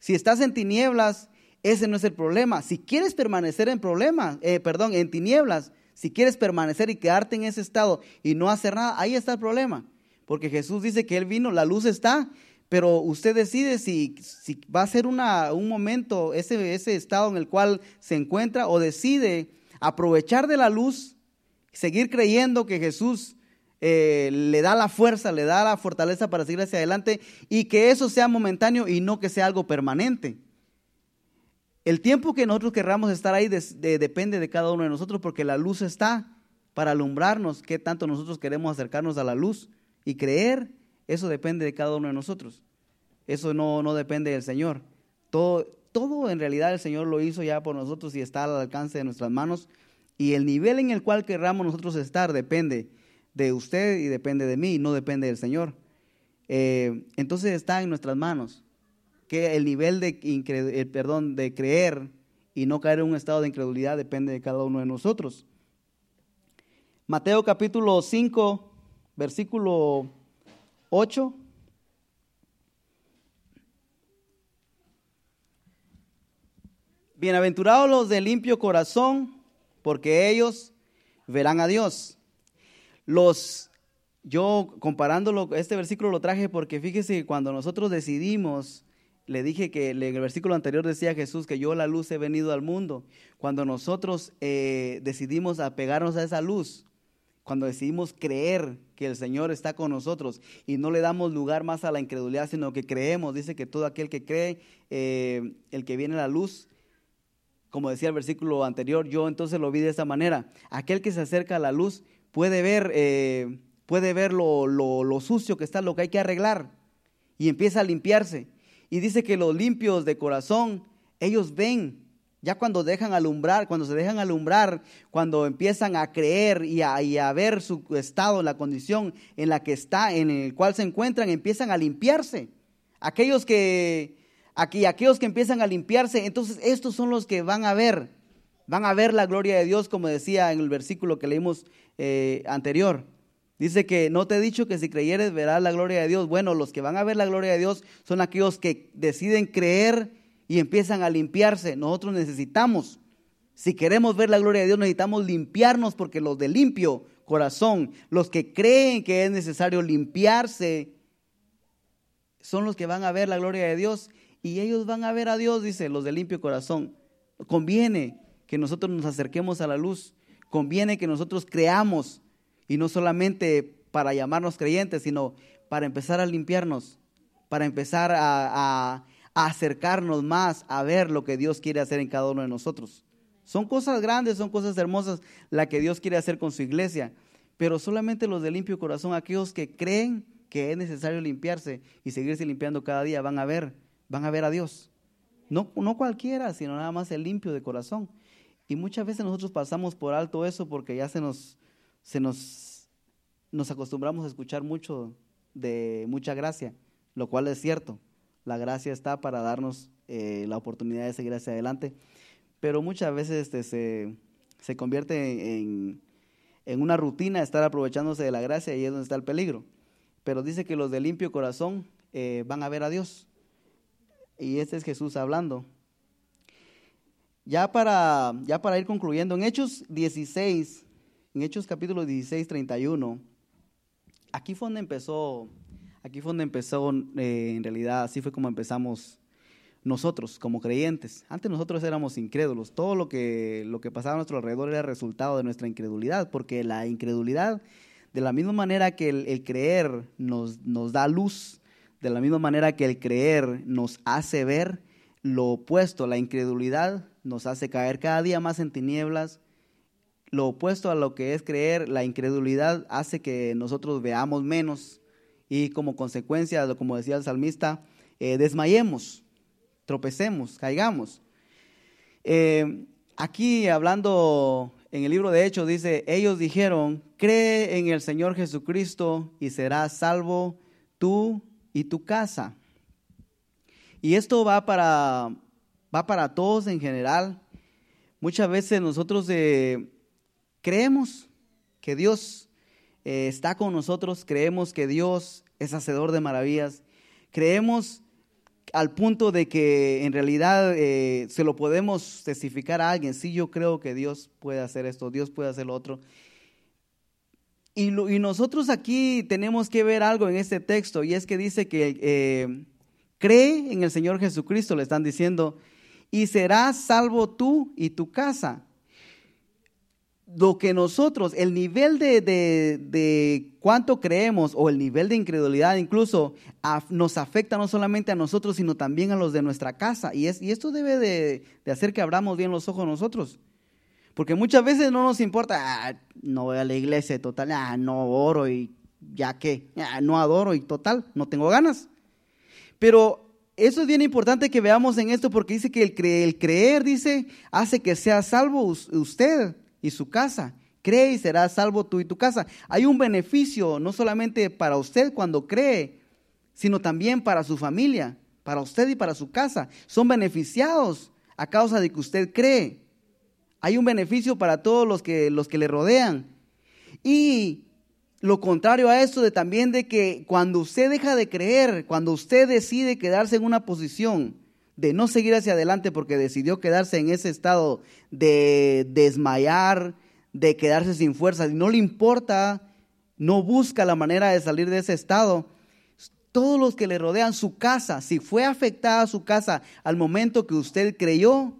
Si estás en tinieblas, ese no es el problema. Si quieres permanecer en problemas, eh, perdón, en tinieblas, si quieres permanecer y quedarte en ese estado y no hacer nada, ahí está el problema. Porque Jesús dice que Él vino, la luz está, pero usted decide si, si va a ser una, un momento, ese, ese estado en el cual se encuentra, o decide aprovechar de la luz, seguir creyendo que Jesús eh, le da la fuerza, le da la fortaleza para seguir hacia adelante y que eso sea momentáneo y no que sea algo permanente. El tiempo que nosotros querramos estar ahí depende de cada uno de nosotros porque la luz está para alumbrarnos. Qué tanto nosotros queremos acercarnos a la luz y creer, eso depende de cada uno de nosotros. Eso no, no depende del Señor. Todo, todo en realidad el Señor lo hizo ya por nosotros y está al alcance de nuestras manos. Y el nivel en el cual querramos nosotros estar depende de usted y depende de mí, no depende del Señor. Eh, entonces está en nuestras manos que el nivel de, el, perdón, de creer y no caer en un estado de incredulidad depende de cada uno de nosotros. Mateo capítulo 5, versículo 8. Bienaventurados los de limpio corazón, porque ellos verán a Dios. Los, yo comparándolo, este versículo lo traje porque fíjese, cuando nosotros decidimos le dije que en el versículo anterior decía Jesús que yo la luz he venido al mundo. Cuando nosotros eh, decidimos apegarnos a esa luz, cuando decidimos creer que el Señor está con nosotros y no le damos lugar más a la incredulidad, sino que creemos, dice que todo aquel que cree, eh, el que viene a la luz, como decía el versículo anterior, yo entonces lo vi de esta manera. Aquel que se acerca a la luz puede ver, eh, puede ver lo sucio que está, lo que hay que arreglar, y empieza a limpiarse. Y dice que los limpios de corazón, ellos ven ya cuando dejan alumbrar, cuando se dejan alumbrar, cuando empiezan a creer y a, ver su estado, la condición en la que está, en el cual se encuentran, empiezan a limpiarse. Aquellos que, aquí, aquellos que empiezan a limpiarse, entonces estos son los que van a ver, van a ver la gloria de Dios, como decía en el versículo que leímos eh, anterior. Dice que no te he dicho que si creyeres verás la gloria de Dios. Bueno, los que van a ver la gloria de Dios son aquellos que deciden creer y empiezan a limpiarse. Nosotros necesitamos, si queremos ver la gloria de Dios, necesitamos limpiarnos porque los de limpio corazón, los que creen que es necesario limpiarse, son los que van a ver la gloria de Dios y ellos van a ver a Dios, dice, los de limpio corazón. Conviene que nosotros nos acerquemos a la luz, conviene que nosotros creamos y no solamente para llamarnos creyentes, sino para empezar a limpiarnos, para empezar a, acercarnos más a ver lo que Dios quiere hacer en cada uno de nosotros. Son cosas grandes, son cosas hermosas la que Dios quiere hacer con su iglesia, pero solamente los de limpio corazón, aquellos que creen que es necesario limpiarse y seguirse limpiando cada día, van a ver, van a ver a Dios. No, no cualquiera, sino nada más el limpio de corazón. Y muchas veces nosotros pasamos por alto eso porque ya se nos, se nos, nos acostumbramos a escuchar mucho de mucha gracia, lo cual es cierto. La gracia está para darnos eh, la oportunidad de seguir hacia adelante. Pero muchas veces este, se, convierte en, una rutina estar aprovechándose de la gracia y es donde está el peligro. Pero dice que los de limpio corazón eh, van a ver a Dios. Y este es Jesús hablando. Ya para, ya para ir concluyendo, en Hechos 16, en Hechos capítulo 16, 31, aquí fue donde empezó Aquí fue donde empezó, eh, en realidad, así fue como empezamos nosotros como creyentes. Antes nosotros éramos incrédulos. Todo lo que, lo que pasaba a nuestro alrededor era resultado de nuestra incredulidad, porque la incredulidad, de la misma manera que el, creer nos, nos da luz, de la misma manera que el creer nos hace ver lo opuesto, la incredulidad nos hace caer cada día más en tinieblas. Lo opuesto a lo que es creer, la incredulidad hace que nosotros veamos menos, y como consecuencia, como decía el salmista, eh, desmayemos, tropecemos, caigamos. Eh, aquí hablando en el libro de Hechos dice, ellos dijeron, cree en el Señor Jesucristo y serás salvo tú y tu casa. Y esto va para, va para todos en general. Muchas veces nosotros eh, creemos que Dios está con nosotros, creemos que Dios es hacedor de maravillas. Creemos al punto de que en realidad eh, se lo podemos testificar a alguien. Sí, yo creo que Dios puede hacer esto, Dios puede hacer lo otro. Y, nosotros aquí tenemos que ver algo en este texto, y es que dice que eh, cree en el Señor Jesucristo, le están diciendo, y serás salvo tú y tu casa lo que nosotros, el nivel de, de, cuánto creemos o el nivel de incredulidad incluso nos afecta no solamente a nosotros, sino también a los de nuestra casa. Y, es, y esto debe de, hacer que abramos bien los ojos nosotros. Porque muchas veces no nos importa, ah, no voy a la iglesia, total, ah, no oro y ya que, ah, no adoro y total, no tengo ganas. Pero eso es bien importante que veamos en esto porque dice que el, el creer, dice, hace que sea salvo usted y su casa. Cree y serás salvo tú y tu casa. Hay un beneficio no solamente para usted cuando cree, sino también para su familia, para usted y para su casa. Son beneficiados a causa de que usted cree. Hay un beneficio para todos los que, los que le rodean. Y lo contrario a eso de también de que cuando usted deja de creer, cuando usted decide quedarse en una posición de no seguir hacia adelante porque decidió quedarse en ese estado de desmayar, de quedarse sin fuerzas y no le importa, no busca la manera de salir de ese estado. Todos los que le rodean su casa, si fue afectada su casa al momento que usted creyó,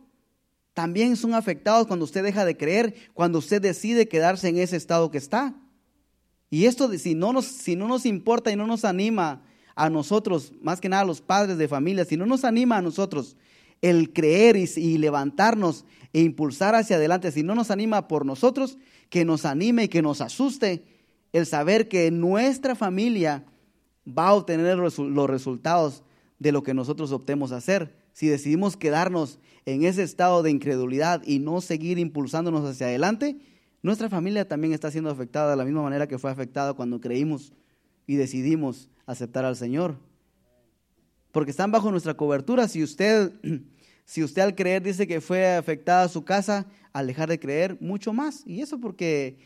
también son afectados cuando usted deja de creer, cuando usted decide quedarse en ese estado que está. Y esto, si no nos, si no nos importa y no nos anima a nosotros, más que nada a los padres de familia, si no nos anima a nosotros el creer y, levantarnos e impulsar hacia adelante, si no nos anima por nosotros, que nos anime y que nos asuste el saber que nuestra familia va a obtener los resultados de lo que nosotros optemos a hacer. Si decidimos quedarnos en ese estado de incredulidad y no seguir impulsándonos hacia adelante, nuestra familia también está siendo afectada de la misma manera que fue afectada cuando creímos y decidimos aceptar al Señor. Porque están bajo nuestra cobertura. Si usted, si usted al creer dice que fue afectada su casa, al dejar de creer, mucho más. Y eso porque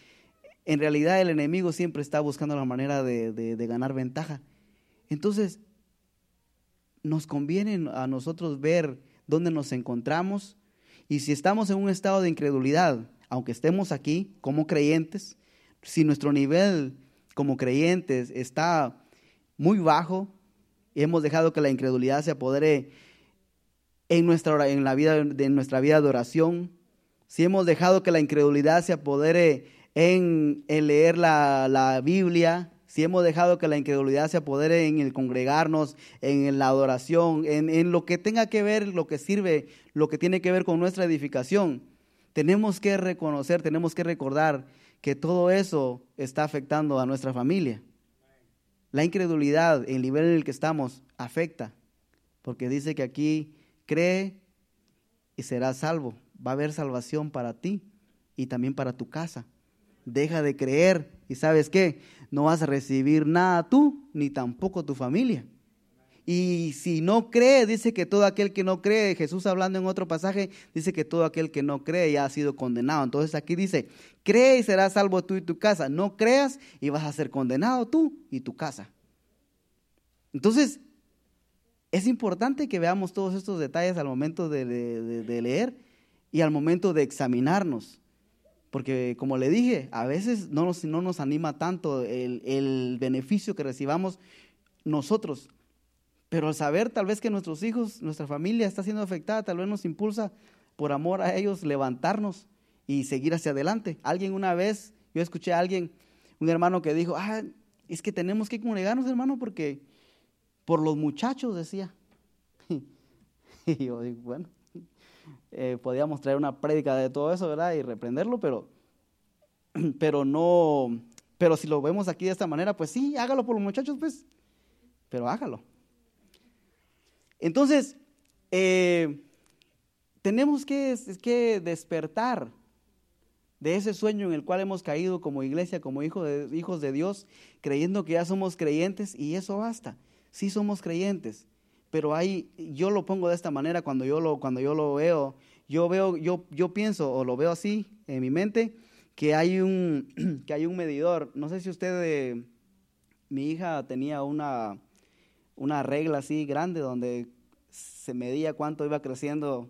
en realidad el enemigo siempre está buscando la manera de, ganar ventaja. Entonces, nos conviene a nosotros ver dónde nos encontramos y si estamos en un estado de incredulidad, aunque estemos aquí como creyentes, si nuestro nivel como creyentes está muy bajo y hemos dejado que la incredulidad se apodere en nuestra, en la vida, de nuestra vida de oración, si hemos dejado que la incredulidad se apodere en, leer la, Biblia, si hemos dejado que la incredulidad se apodere en el congregarnos, en la adoración, en, en, lo que tenga que ver, lo que sirve, lo que tiene que ver con nuestra edificación, tenemos que reconocer, tenemos que recordar que todo eso está afectando a nuestra familia. La incredulidad, el nivel en el que estamos, afecta, porque dice que aquí cree y serás salvo. Va a haber salvación para ti y también para tu casa deja de creer y sabes qué, no vas a recibir nada tú ni tampoco tu familia. Y si no cree, dice que todo aquel que no cree, Jesús hablando en otro pasaje, dice que todo aquel que no cree ya ha sido condenado. Entonces aquí dice, cree y serás salvo tú y tu casa. No creas y vas a ser condenado tú y tu casa. Entonces, es importante que veamos todos estos detalles al momento de, leer y al momento de examinarnos. Porque como le dije, a veces no nos, no nos anima tanto el, beneficio que recibamos nosotros. Pero al saber tal vez que nuestros hijos, nuestra familia está siendo afectada, tal vez nos impulsa por amor a ellos levantarnos y seguir hacia adelante. Alguien una vez, yo escuché a alguien, un hermano que dijo, ah, es que tenemos que congregarnos, hermano, porque por los muchachos, decía. y yo digo, bueno, eh, podíamos traer una prédica de todo eso, ¿verdad? Y reprenderlo, pero, pero no, pero si lo vemos aquí de esta manera, pues sí, hágalo por los muchachos, pues, pero hágalo. Entonces, eh, tenemos que, que despertar de ese sueño en el cual hemos caído como iglesia, como de, hijos de Dios, creyendo que ya somos creyentes y eso basta. Sí somos creyentes, pero hay, yo lo pongo de esta manera cuando yo lo, cuando yo lo veo, yo veo, yo, yo pienso o lo veo así en mi mente, que hay un, que hay un medidor. No sé si usted, eh, mi hija tenía una, una regla así grande donde se medía cuánto iba creciendo.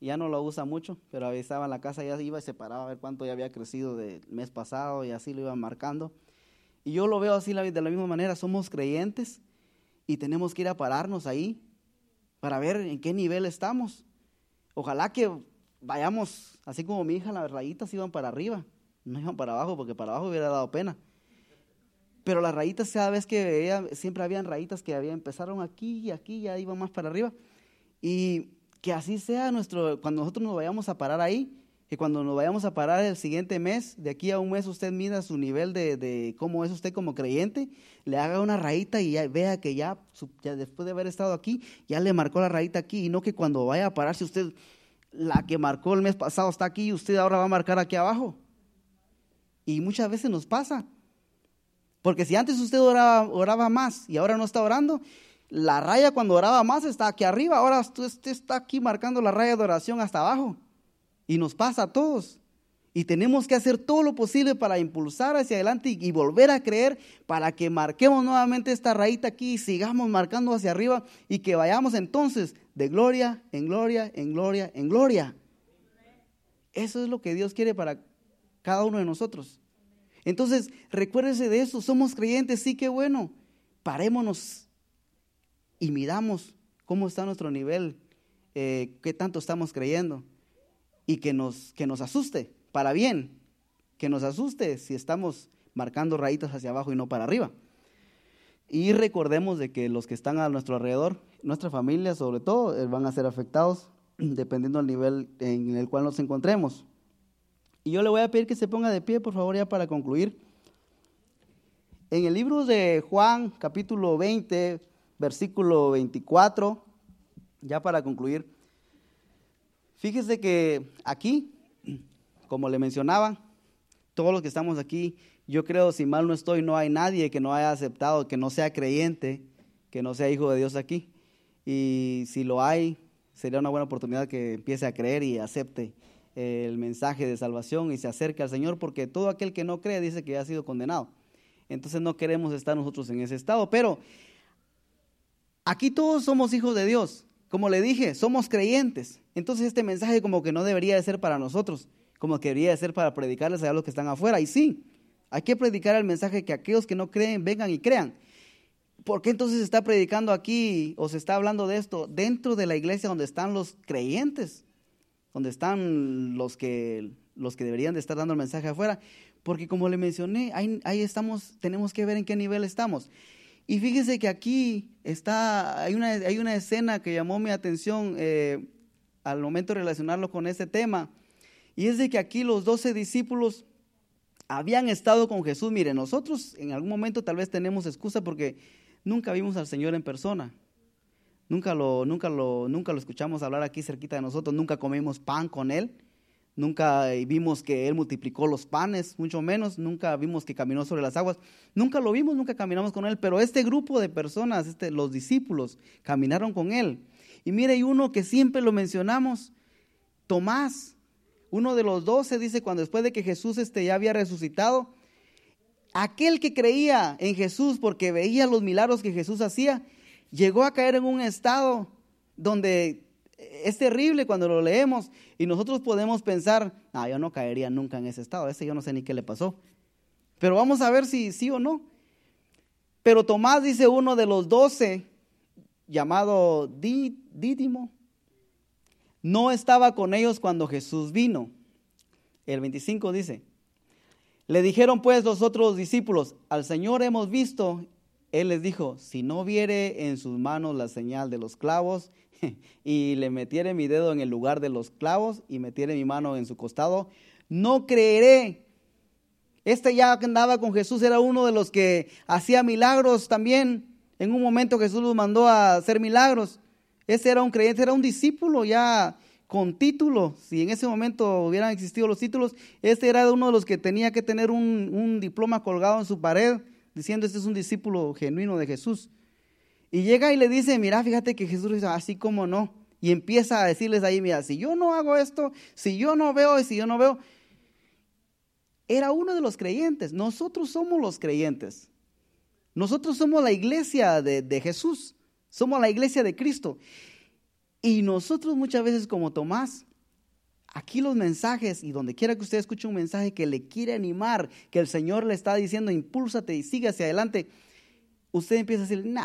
Ya no lo usa mucho, pero estaba en la casa, ya iba y se paraba a ver cuánto ya había crecido del mes pasado y así lo iba marcando. Y yo lo veo así de la misma manera, somos creyentes y tenemos que ir a pararnos ahí para ver en qué nivel estamos. Ojalá que vayamos, así como mi hija, las rayitas iban para arriba, no iban para abajo, porque para abajo hubiera dado pena. Pero las rayitas, cada vez que veía, siempre habían rayitas que había, empezaron aquí y aquí, ya iban más para arriba. Y que así sea nuestro, cuando nosotros nos vayamos a parar ahí, que cuando nos vayamos a parar el siguiente mes, de aquí a un mes usted mida su nivel de, cómo es usted como creyente, le haga una rayita y vea que ya, después de haber estado aquí, ya le marcó la rayita aquí y no que cuando vaya a pararse usted, la que marcó el mes pasado está aquí y usted ahora va a marcar aquí abajo. Y muchas veces nos pasa. Porque si antes usted oraba, más y ahora no está orando, la raya cuando oraba más está aquí arriba, ahora usted está aquí marcando la raya de oración hasta abajo. Y nos pasa a todos. Y tenemos que hacer todo lo posible para impulsar hacia adelante y, volver a creer para que marquemos nuevamente esta rayita aquí y sigamos marcando hacia arriba y que vayamos entonces de gloria en gloria, en gloria, en gloria. Eso es lo que Dios quiere para cada uno de nosotros. Entonces, recuérdese de eso, somos creyentes, sí que bueno. Parémonos y miramos cómo está nuestro nivel, eh, qué tanto estamos creyendo y que nos, que nos asuste para bien, que nos asuste si estamos marcando rayitas hacia abajo y no para arriba. Y recordemos de que los que están a nuestro alrededor, nuestra familia sobre todo, eh, van a ser afectados dependiendo del nivel en el cual nos encontremos. Y yo le voy a pedir que se ponga de pie, por favor, ya para concluir. En el libro de Juan, capítulo 20, versículo 24, ya para concluir, fíjese que aquí, como le mencionaba, todos los que estamos aquí, yo creo, si mal no estoy, no hay nadie que no haya aceptado, que no sea creyente, que no sea hijo de Dios aquí. Y si lo hay, sería una buena oportunidad que empiece a creer y acepte el mensaje de salvación y se acerque al Señor, porque todo aquel que no cree dice que ya ha sido condenado. Entonces no queremos estar nosotros en ese estado. Pero aquí todos somos hijos de Dios. Como le dije, somos creyentes. Entonces este mensaje como que no debería de ser para nosotros, como que debería de ser para predicarles a los que están afuera. Y sí, hay que predicar el mensaje que aquellos que no creen vengan y crean. ¿Por qué entonces se está predicando aquí o se está hablando de esto dentro de la iglesia donde están los creyentes? Donde están los que, los que deberían de estar dando el mensaje afuera. Porque como le mencioné, ahí, estamos, tenemos que ver en qué nivel estamos. Y fíjese que aquí está, hay una, hay una escena que llamó mi atención eh, al momento de relacionarlo con este tema. Y es de que aquí los doce discípulos habían estado con Jesús. Mire, nosotros en algún momento tal vez tenemos excusa porque nunca vimos al Señor en persona. Nunca lo, nunca lo, nunca lo escuchamos hablar aquí cerquita de nosotros, nunca comimos pan con Él. Nunca vimos que Él multiplicó los panes, mucho menos. Nunca vimos que caminó sobre las aguas. Nunca lo vimos, nunca caminamos con Él. Pero este grupo de personas, este, los discípulos, caminaron con Él. Y mire, hay uno que siempre lo mencionamos, Tomás. Uno de los doce dice cuando después de que Jesús este, ya había resucitado, aquel que creía en Jesús porque veía los milagros que Jesús hacía, llegó a caer en un estado donde es terrible cuando lo leemos y nosotros podemos pensar, ah, yo no caería nunca en ese estado, ese yo no sé ni qué le pasó. Pero vamos a ver si sí o no. Pero Tomás dice uno de los doce, llamado Dídimo, no estaba con ellos cuando Jesús vino. El 25 dice, le dijeron pues los otros discípulos, al Señor hemos visto. Él les dijo, si no viere en sus manos la señal de los clavos y le metiere mi dedo en el lugar de los clavos y metiere mi mano en su costado, no creeré. Este ya que andaba con Jesús era uno de los que hacía milagros también. En un momento Jesús los mandó a hacer milagros. Ese era un creyente, era un discípulo ya con título. Si en ese momento hubieran existido los títulos, este era uno de los que tenía que tener un, un diploma colgado en su pared diciendo, este es un discípulo genuino de Jesús. Y llega y le dice, mira, fíjate que Jesús dice, así como no. Y empieza a decirles ahí, mira, si yo no hago esto, si yo no veo y si yo no veo. Era uno de los creyentes. Nosotros somos los creyentes. Nosotros somos la iglesia de, de Jesús. Somos la iglesia de Cristo. Y nosotros muchas veces como Tomás, aquí los mensajes y donde quiera que usted escuche un mensaje que le quiere animar, que el Señor le está diciendo, impúlsate y sigue hacia adelante, usted empieza a decir, nah,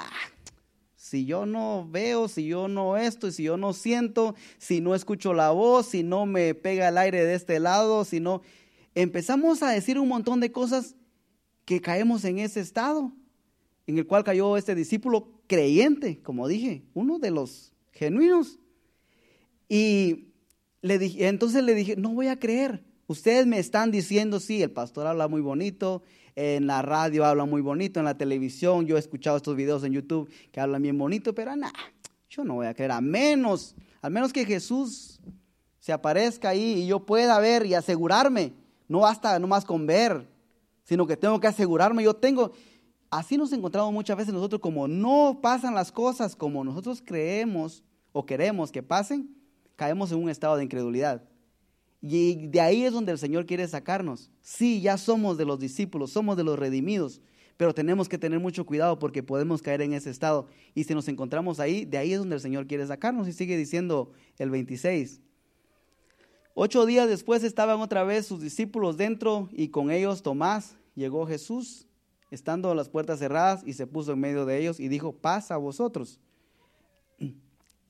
si yo no veo, si yo no esto, si yo no siento, si no escucho la voz, si no me pega el aire de este lado, si no... Empezamos a decir un montón de cosas que caemos en ese estado, en el cual cayó este discípulo creyente, como dije, uno de los genuinos. Y entonces le dije, no voy a creer. Ustedes me están diciendo, sí, el pastor habla muy bonito, en la radio habla muy bonito, en la televisión, yo he escuchado estos videos en YouTube que hablan bien bonito, pero nada, yo no voy a creer, a menos, al menos que Jesús se aparezca ahí y yo pueda ver y asegurarme, no basta nomás con ver, sino que tengo que asegurarme, yo tengo, así nos encontramos muchas veces nosotros, como no pasan las cosas como nosotros creemos o queremos que pasen, caemos en un estado de incredulidad. Y de ahí es donde el Señor quiere sacarnos. Sí, ya somos de los discípulos, somos de los redimidos, pero tenemos que tener mucho cuidado porque podemos caer en ese estado. Y si nos encontramos ahí, de ahí es donde el Señor quiere sacarnos. Y sigue diciendo el 26. Ocho días después estaban otra vez sus discípulos dentro y con ellos Tomás. Llegó Jesús, estando las puertas cerradas, y se puso en medio de ellos y dijo, paz a vosotros.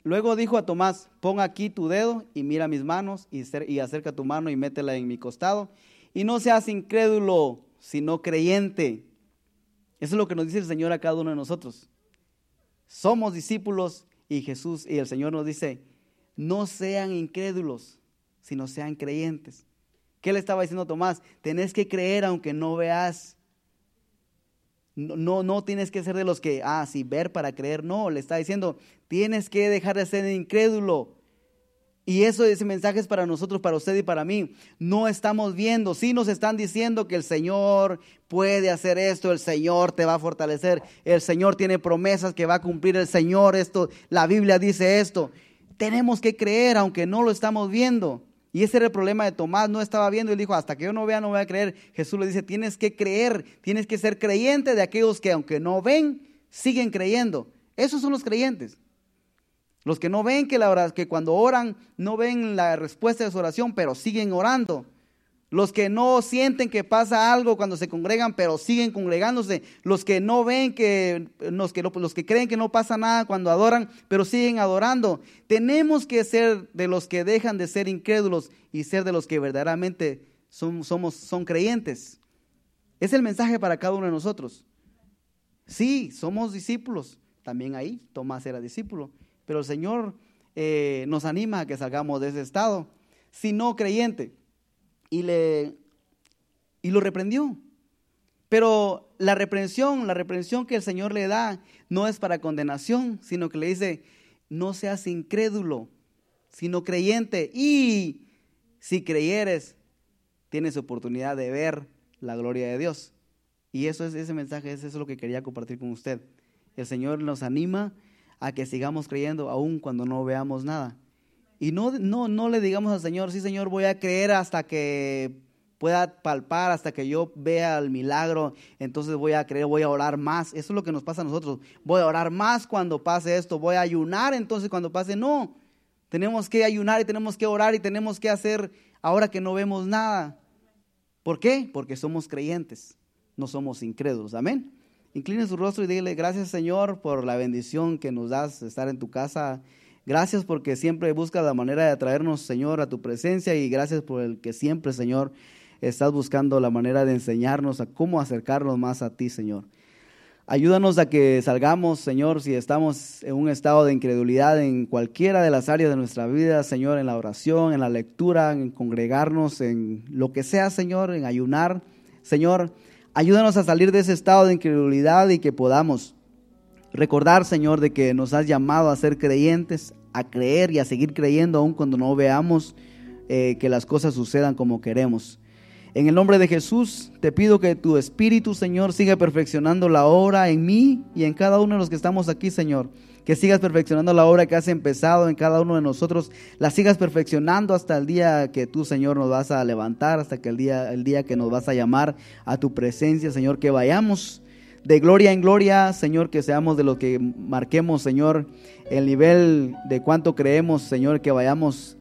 Luego dijo a Tomás, pon aquí tu dedo y mira mis manos y, acerca tu mano y métela en mi costado. Y no seas incrédulo, sino creyente. Eso es lo que nos dice el Señor a cada uno de nosotros. Somos discípulos y Jesús y el Señor nos dice, no sean incrédulos, sino sean creyentes. ¿Qué le estaba diciendo Tomás? Tenés que creer aunque no veas. No, no, tienes que ser de los que, ah, sí, ver para creer. No, le está diciendo, tienes que dejar de ser incrédulo. Y eso, ese mensaje es para nosotros, para usted y para mí. No estamos viendo, sí nos están diciendo que el Señor puede hacer esto, el Señor te va a fortalecer, el Señor tiene promesas que va a cumplir, el Señor esto, la Biblia dice esto. Tenemos que creer aunque no lo estamos viendo. Y ese era el problema de Tomás, no estaba viendo, él dijo, hasta que yo no vea, no voy a creer. Jesús le dice, tienes que creer, tienes que ser creyente de aquellos que aunque no ven, siguen creyendo. Esos son los creyentes. Los que no ven que, la que cuando oran no ven la respuesta de su oración, pero siguen orando. Los que no sienten que pasa algo cuando se congregan, pero siguen congregándose. Los que no ven que los, que, los que creen que no pasa nada cuando adoran, pero siguen adorando. Tenemos que ser de los que dejan de ser incrédulos y ser de los que verdaderamente son, somos, son creyentes. Es el mensaje para cada uno de nosotros. Sí, somos discípulos. También ahí Tomás era discípulo. Pero el Señor eh, nos anima a que salgamos de ese estado. Si no creyente y, le, y lo reprendió. Pero la reprensión, la reprensión que el Señor le da no es para condenación, sino que le dice, no seas incrédulo, sino creyente. Y si creyeres, tienes oportunidad de ver la gloria de Dios. Y eso es ese mensaje, eso es lo que quería compartir con usted. El Señor nos anima a que sigamos creyendo aún cuando no veamos nada. Y no, no, no le digamos al Señor, sí Señor, voy a creer hasta que pueda palpar, hasta que yo vea el milagro, entonces voy a creer, voy a orar más. Eso es lo que nos pasa a nosotros. Voy a orar más cuando pase esto, voy a ayunar entonces cuando pase. No, tenemos que ayunar y tenemos que orar y tenemos que hacer ahora que no vemos nada. ¿Por qué? Porque somos creyentes, no somos incrédulos. Amén. Incline su rostro y dile, gracias Señor por la bendición que nos das estar en tu casa Gracias porque siempre buscas la manera de atraernos, Señor, a tu presencia y gracias por el que siempre, Señor, estás buscando la manera de enseñarnos a cómo acercarnos más a ti, Señor. Ayúdanos a que salgamos, Señor, si estamos en un estado de incredulidad en cualquiera de las áreas de nuestra vida, Señor, en la oración, en la lectura, en congregarnos, en lo que sea, Señor, en ayunar. Señor, ayúdanos a salir de ese estado de incredulidad y que podamos Recordar, Señor, de que nos has llamado a ser creyentes, a creer y a seguir creyendo aun cuando no veamos eh, que las cosas sucedan como queremos. En el nombre de Jesús, te pido que tu Espíritu, Señor, siga perfeccionando la obra en mí y en cada uno de los que estamos aquí, Señor. Que sigas perfeccionando la obra que has empezado en cada uno de nosotros, la sigas perfeccionando hasta el día que tú, Señor, nos vas a levantar, hasta que el día, el día que nos vas a llamar a tu presencia, Señor, que vayamos de gloria en gloria, Señor, que seamos de los que marquemos, Señor, el nivel de cuánto creemos, Señor, que vayamos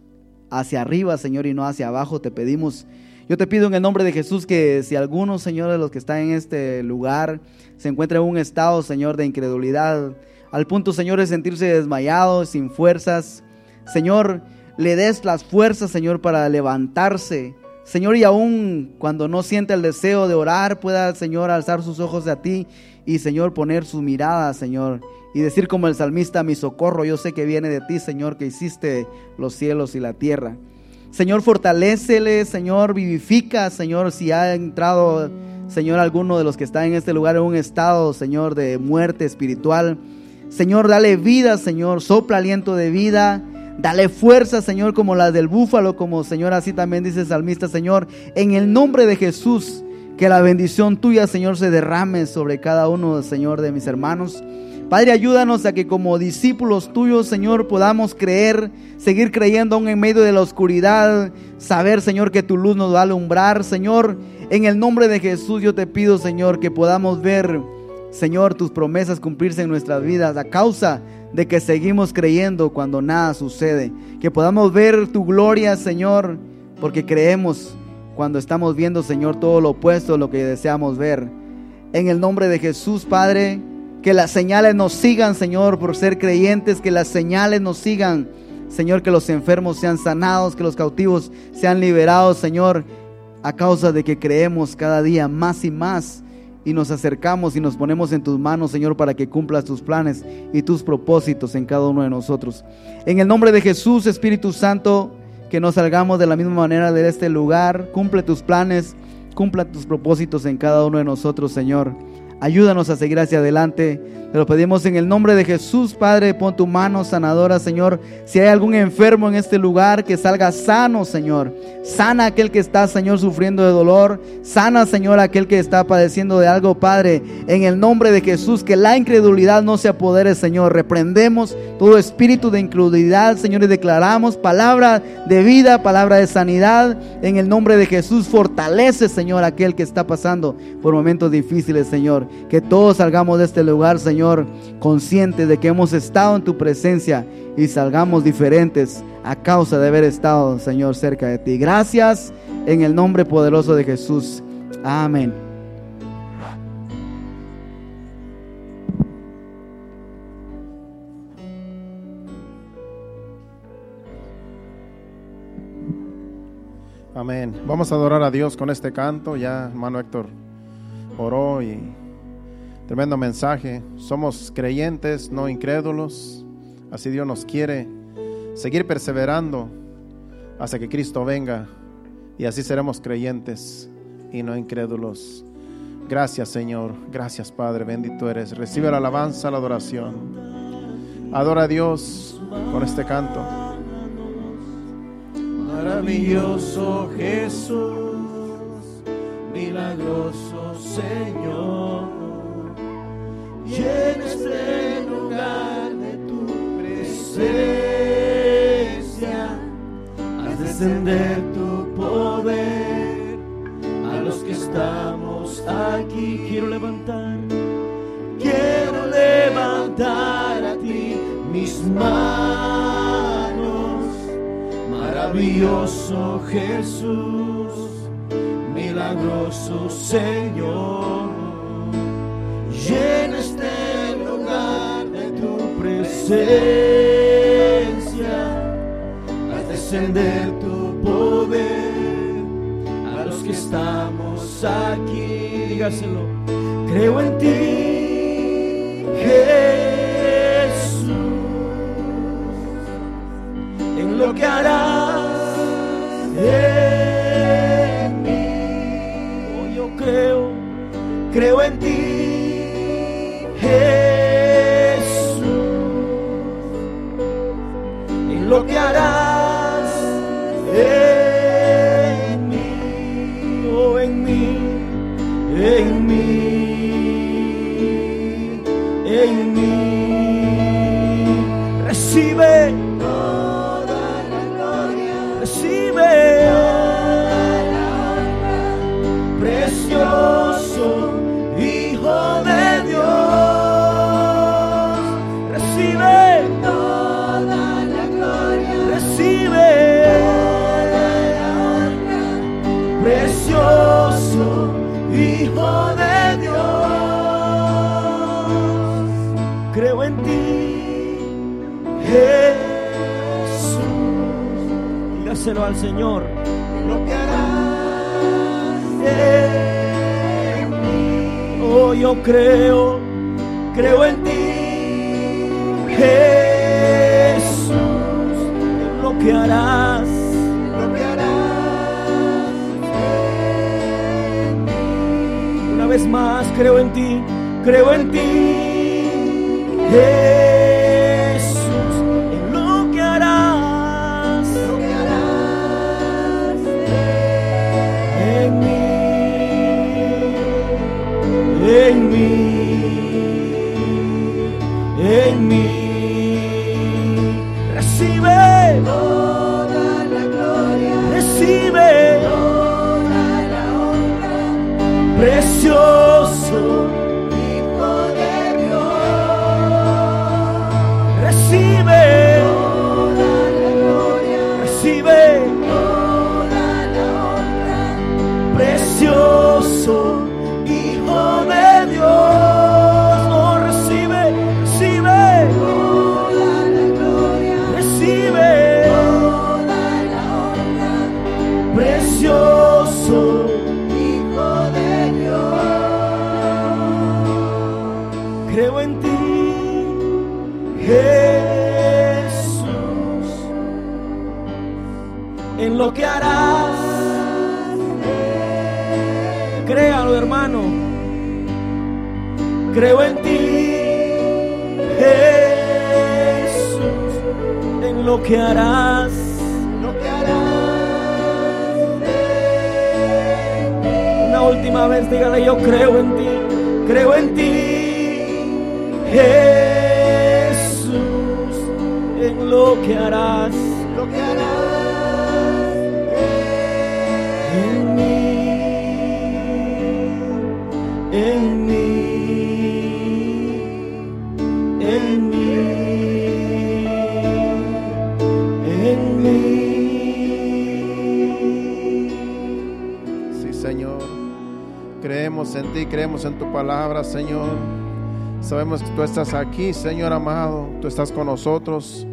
hacia arriba, Señor, y no hacia abajo. Te pedimos, yo te pido en el nombre de Jesús que si alguno, Señor, de los que están en este lugar se encuentra en un estado, Señor, de incredulidad, al punto, Señor, de sentirse desmayado, sin fuerzas, Señor, le des las fuerzas, Señor, para levantarse Señor, y aún cuando no siente el deseo de orar, pueda, Señor, alzar sus ojos a ti y, Señor, poner su mirada, Señor, y decir como el salmista, mi socorro, yo sé que viene de ti, Señor, que hiciste los cielos y la tierra. Señor, fortalécele, Señor, vivifica, Señor, si ha entrado, Señor, alguno de los que está en este lugar en un estado, Señor, de muerte espiritual. Señor, dale vida, Señor, sopla aliento de vida. Dale fuerza, Señor, como la del búfalo, como Señor, así también dice el salmista, Señor, en el nombre de Jesús, que la bendición tuya, Señor, se derrame sobre cada uno, Señor, de mis hermanos. Padre, ayúdanos a que como discípulos tuyos, Señor, podamos creer, seguir creyendo aún en medio de la oscuridad, saber, Señor, que tu luz nos va a alumbrar, Señor. En el nombre de Jesús yo te pido, Señor, que podamos ver, Señor, tus promesas cumplirse en nuestras vidas a causa de que seguimos creyendo cuando nada sucede. Que podamos ver tu gloria, Señor, porque creemos cuando estamos viendo, Señor, todo lo opuesto a lo que deseamos ver. En el nombre de Jesús, Padre, que las señales nos sigan, Señor, por ser creyentes, que las señales nos sigan, Señor, que los enfermos sean sanados, que los cautivos sean liberados, Señor, a causa de que creemos cada día más y más y nos acercamos y nos ponemos en tus manos, Señor, para que cumplas tus planes y tus propósitos en cada uno de nosotros. En el nombre de Jesús, Espíritu Santo, que no salgamos de la misma manera de este lugar. Cumple tus planes, cumpla tus propósitos en cada uno de nosotros, Señor. Ayúdanos a seguir hacia adelante. Te lo pedimos en el nombre de Jesús, Padre. Pon tu mano sanadora, Señor. Si hay algún enfermo en este lugar, que salga sano, Señor. Sana aquel que está, Señor, sufriendo de dolor. Sana, Señor, aquel que está padeciendo de algo, Padre. En el nombre de Jesús, que la incredulidad no se apodere, Señor. Reprendemos todo espíritu de incredulidad, Señor, y declaramos palabra de vida, palabra de sanidad. En el nombre de Jesús, fortalece, Señor, aquel que está pasando por momentos difíciles, Señor. Que todos salgamos de este lugar, Señor, conscientes de que hemos estado en tu presencia y salgamos diferentes a causa de haber estado, Señor, cerca de ti. Gracias en el nombre poderoso de Jesús. Amén. Amén. Vamos a adorar a Dios con este canto. Ya, hermano Héctor oró y tremendo mensaje. Somos creyentes, no incrédulos. Así Dios nos quiere seguir perseverando hasta que Cristo venga y así seremos creyentes y no incrédulos. Gracias Señor, gracias Padre, bendito eres. Recibe la alabanza, la adoración. Adora a Dios con este canto. Maravilloso Jesús, milagroso Señor, Jesús, milagroso Señor, llena presencia, haz descender tu poder a los que estamos aquí. Dígaselo, creo en ti, Jesús en lo que harás en mí. Yo creo, creo en Recibe al Señor. Lo que harás en mí. Oh, yo creo, creo en ti. Jesús. En lo que harás. Lo que harás en mí. Una vez más, creo en ti. Creo en ti. Jesús, Jesús, en lo que harás. Créalo, hermano. Creo en ti, Jesús, en lo que harás. lo que harás Una última vez, dígale, yo creo en ti, creo en ti, Jesús, en lo que harás. lo que harás En mí, en mí, en mí, en mí. Sí, Señor. Creemos en ti, creemos en tu palabra, Señor. Sabemos que tú estás aquí, Señor amado. Tú estás con nosotros.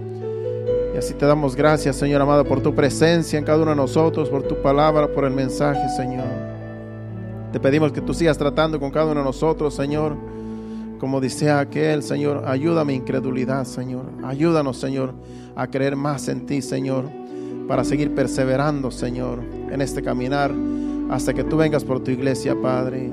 Y así te damos gracias, Señor amado, por tu presencia en cada uno de nosotros, por tu palabra, por el mensaje, Señor. Te pedimos que tú sigas tratando con cada uno de nosotros, Señor. Como dice aquel, Señor, ayuda mi incredulidad, Señor. Ayúdanos, Señor, a creer más en ti, Señor, para seguir perseverando, Señor, en este caminar hasta que tú vengas por tu iglesia, Padre.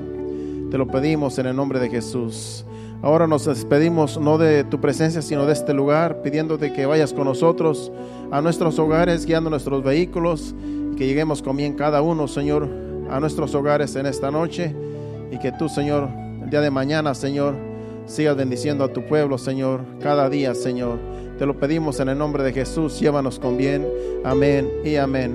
Te lo pedimos en el nombre de Jesús. Ahora nos despedimos no de tu presencia, sino de este lugar, pidiéndote que vayas con nosotros a nuestros hogares, guiando nuestros vehículos, y que lleguemos con bien cada uno, Señor, a nuestros hogares en esta noche, y que tú, Señor, el día de mañana, Señor, sigas bendiciendo a tu pueblo, Señor, cada día, Señor. Te lo pedimos en el nombre de Jesús, llévanos con bien. Amén y amén.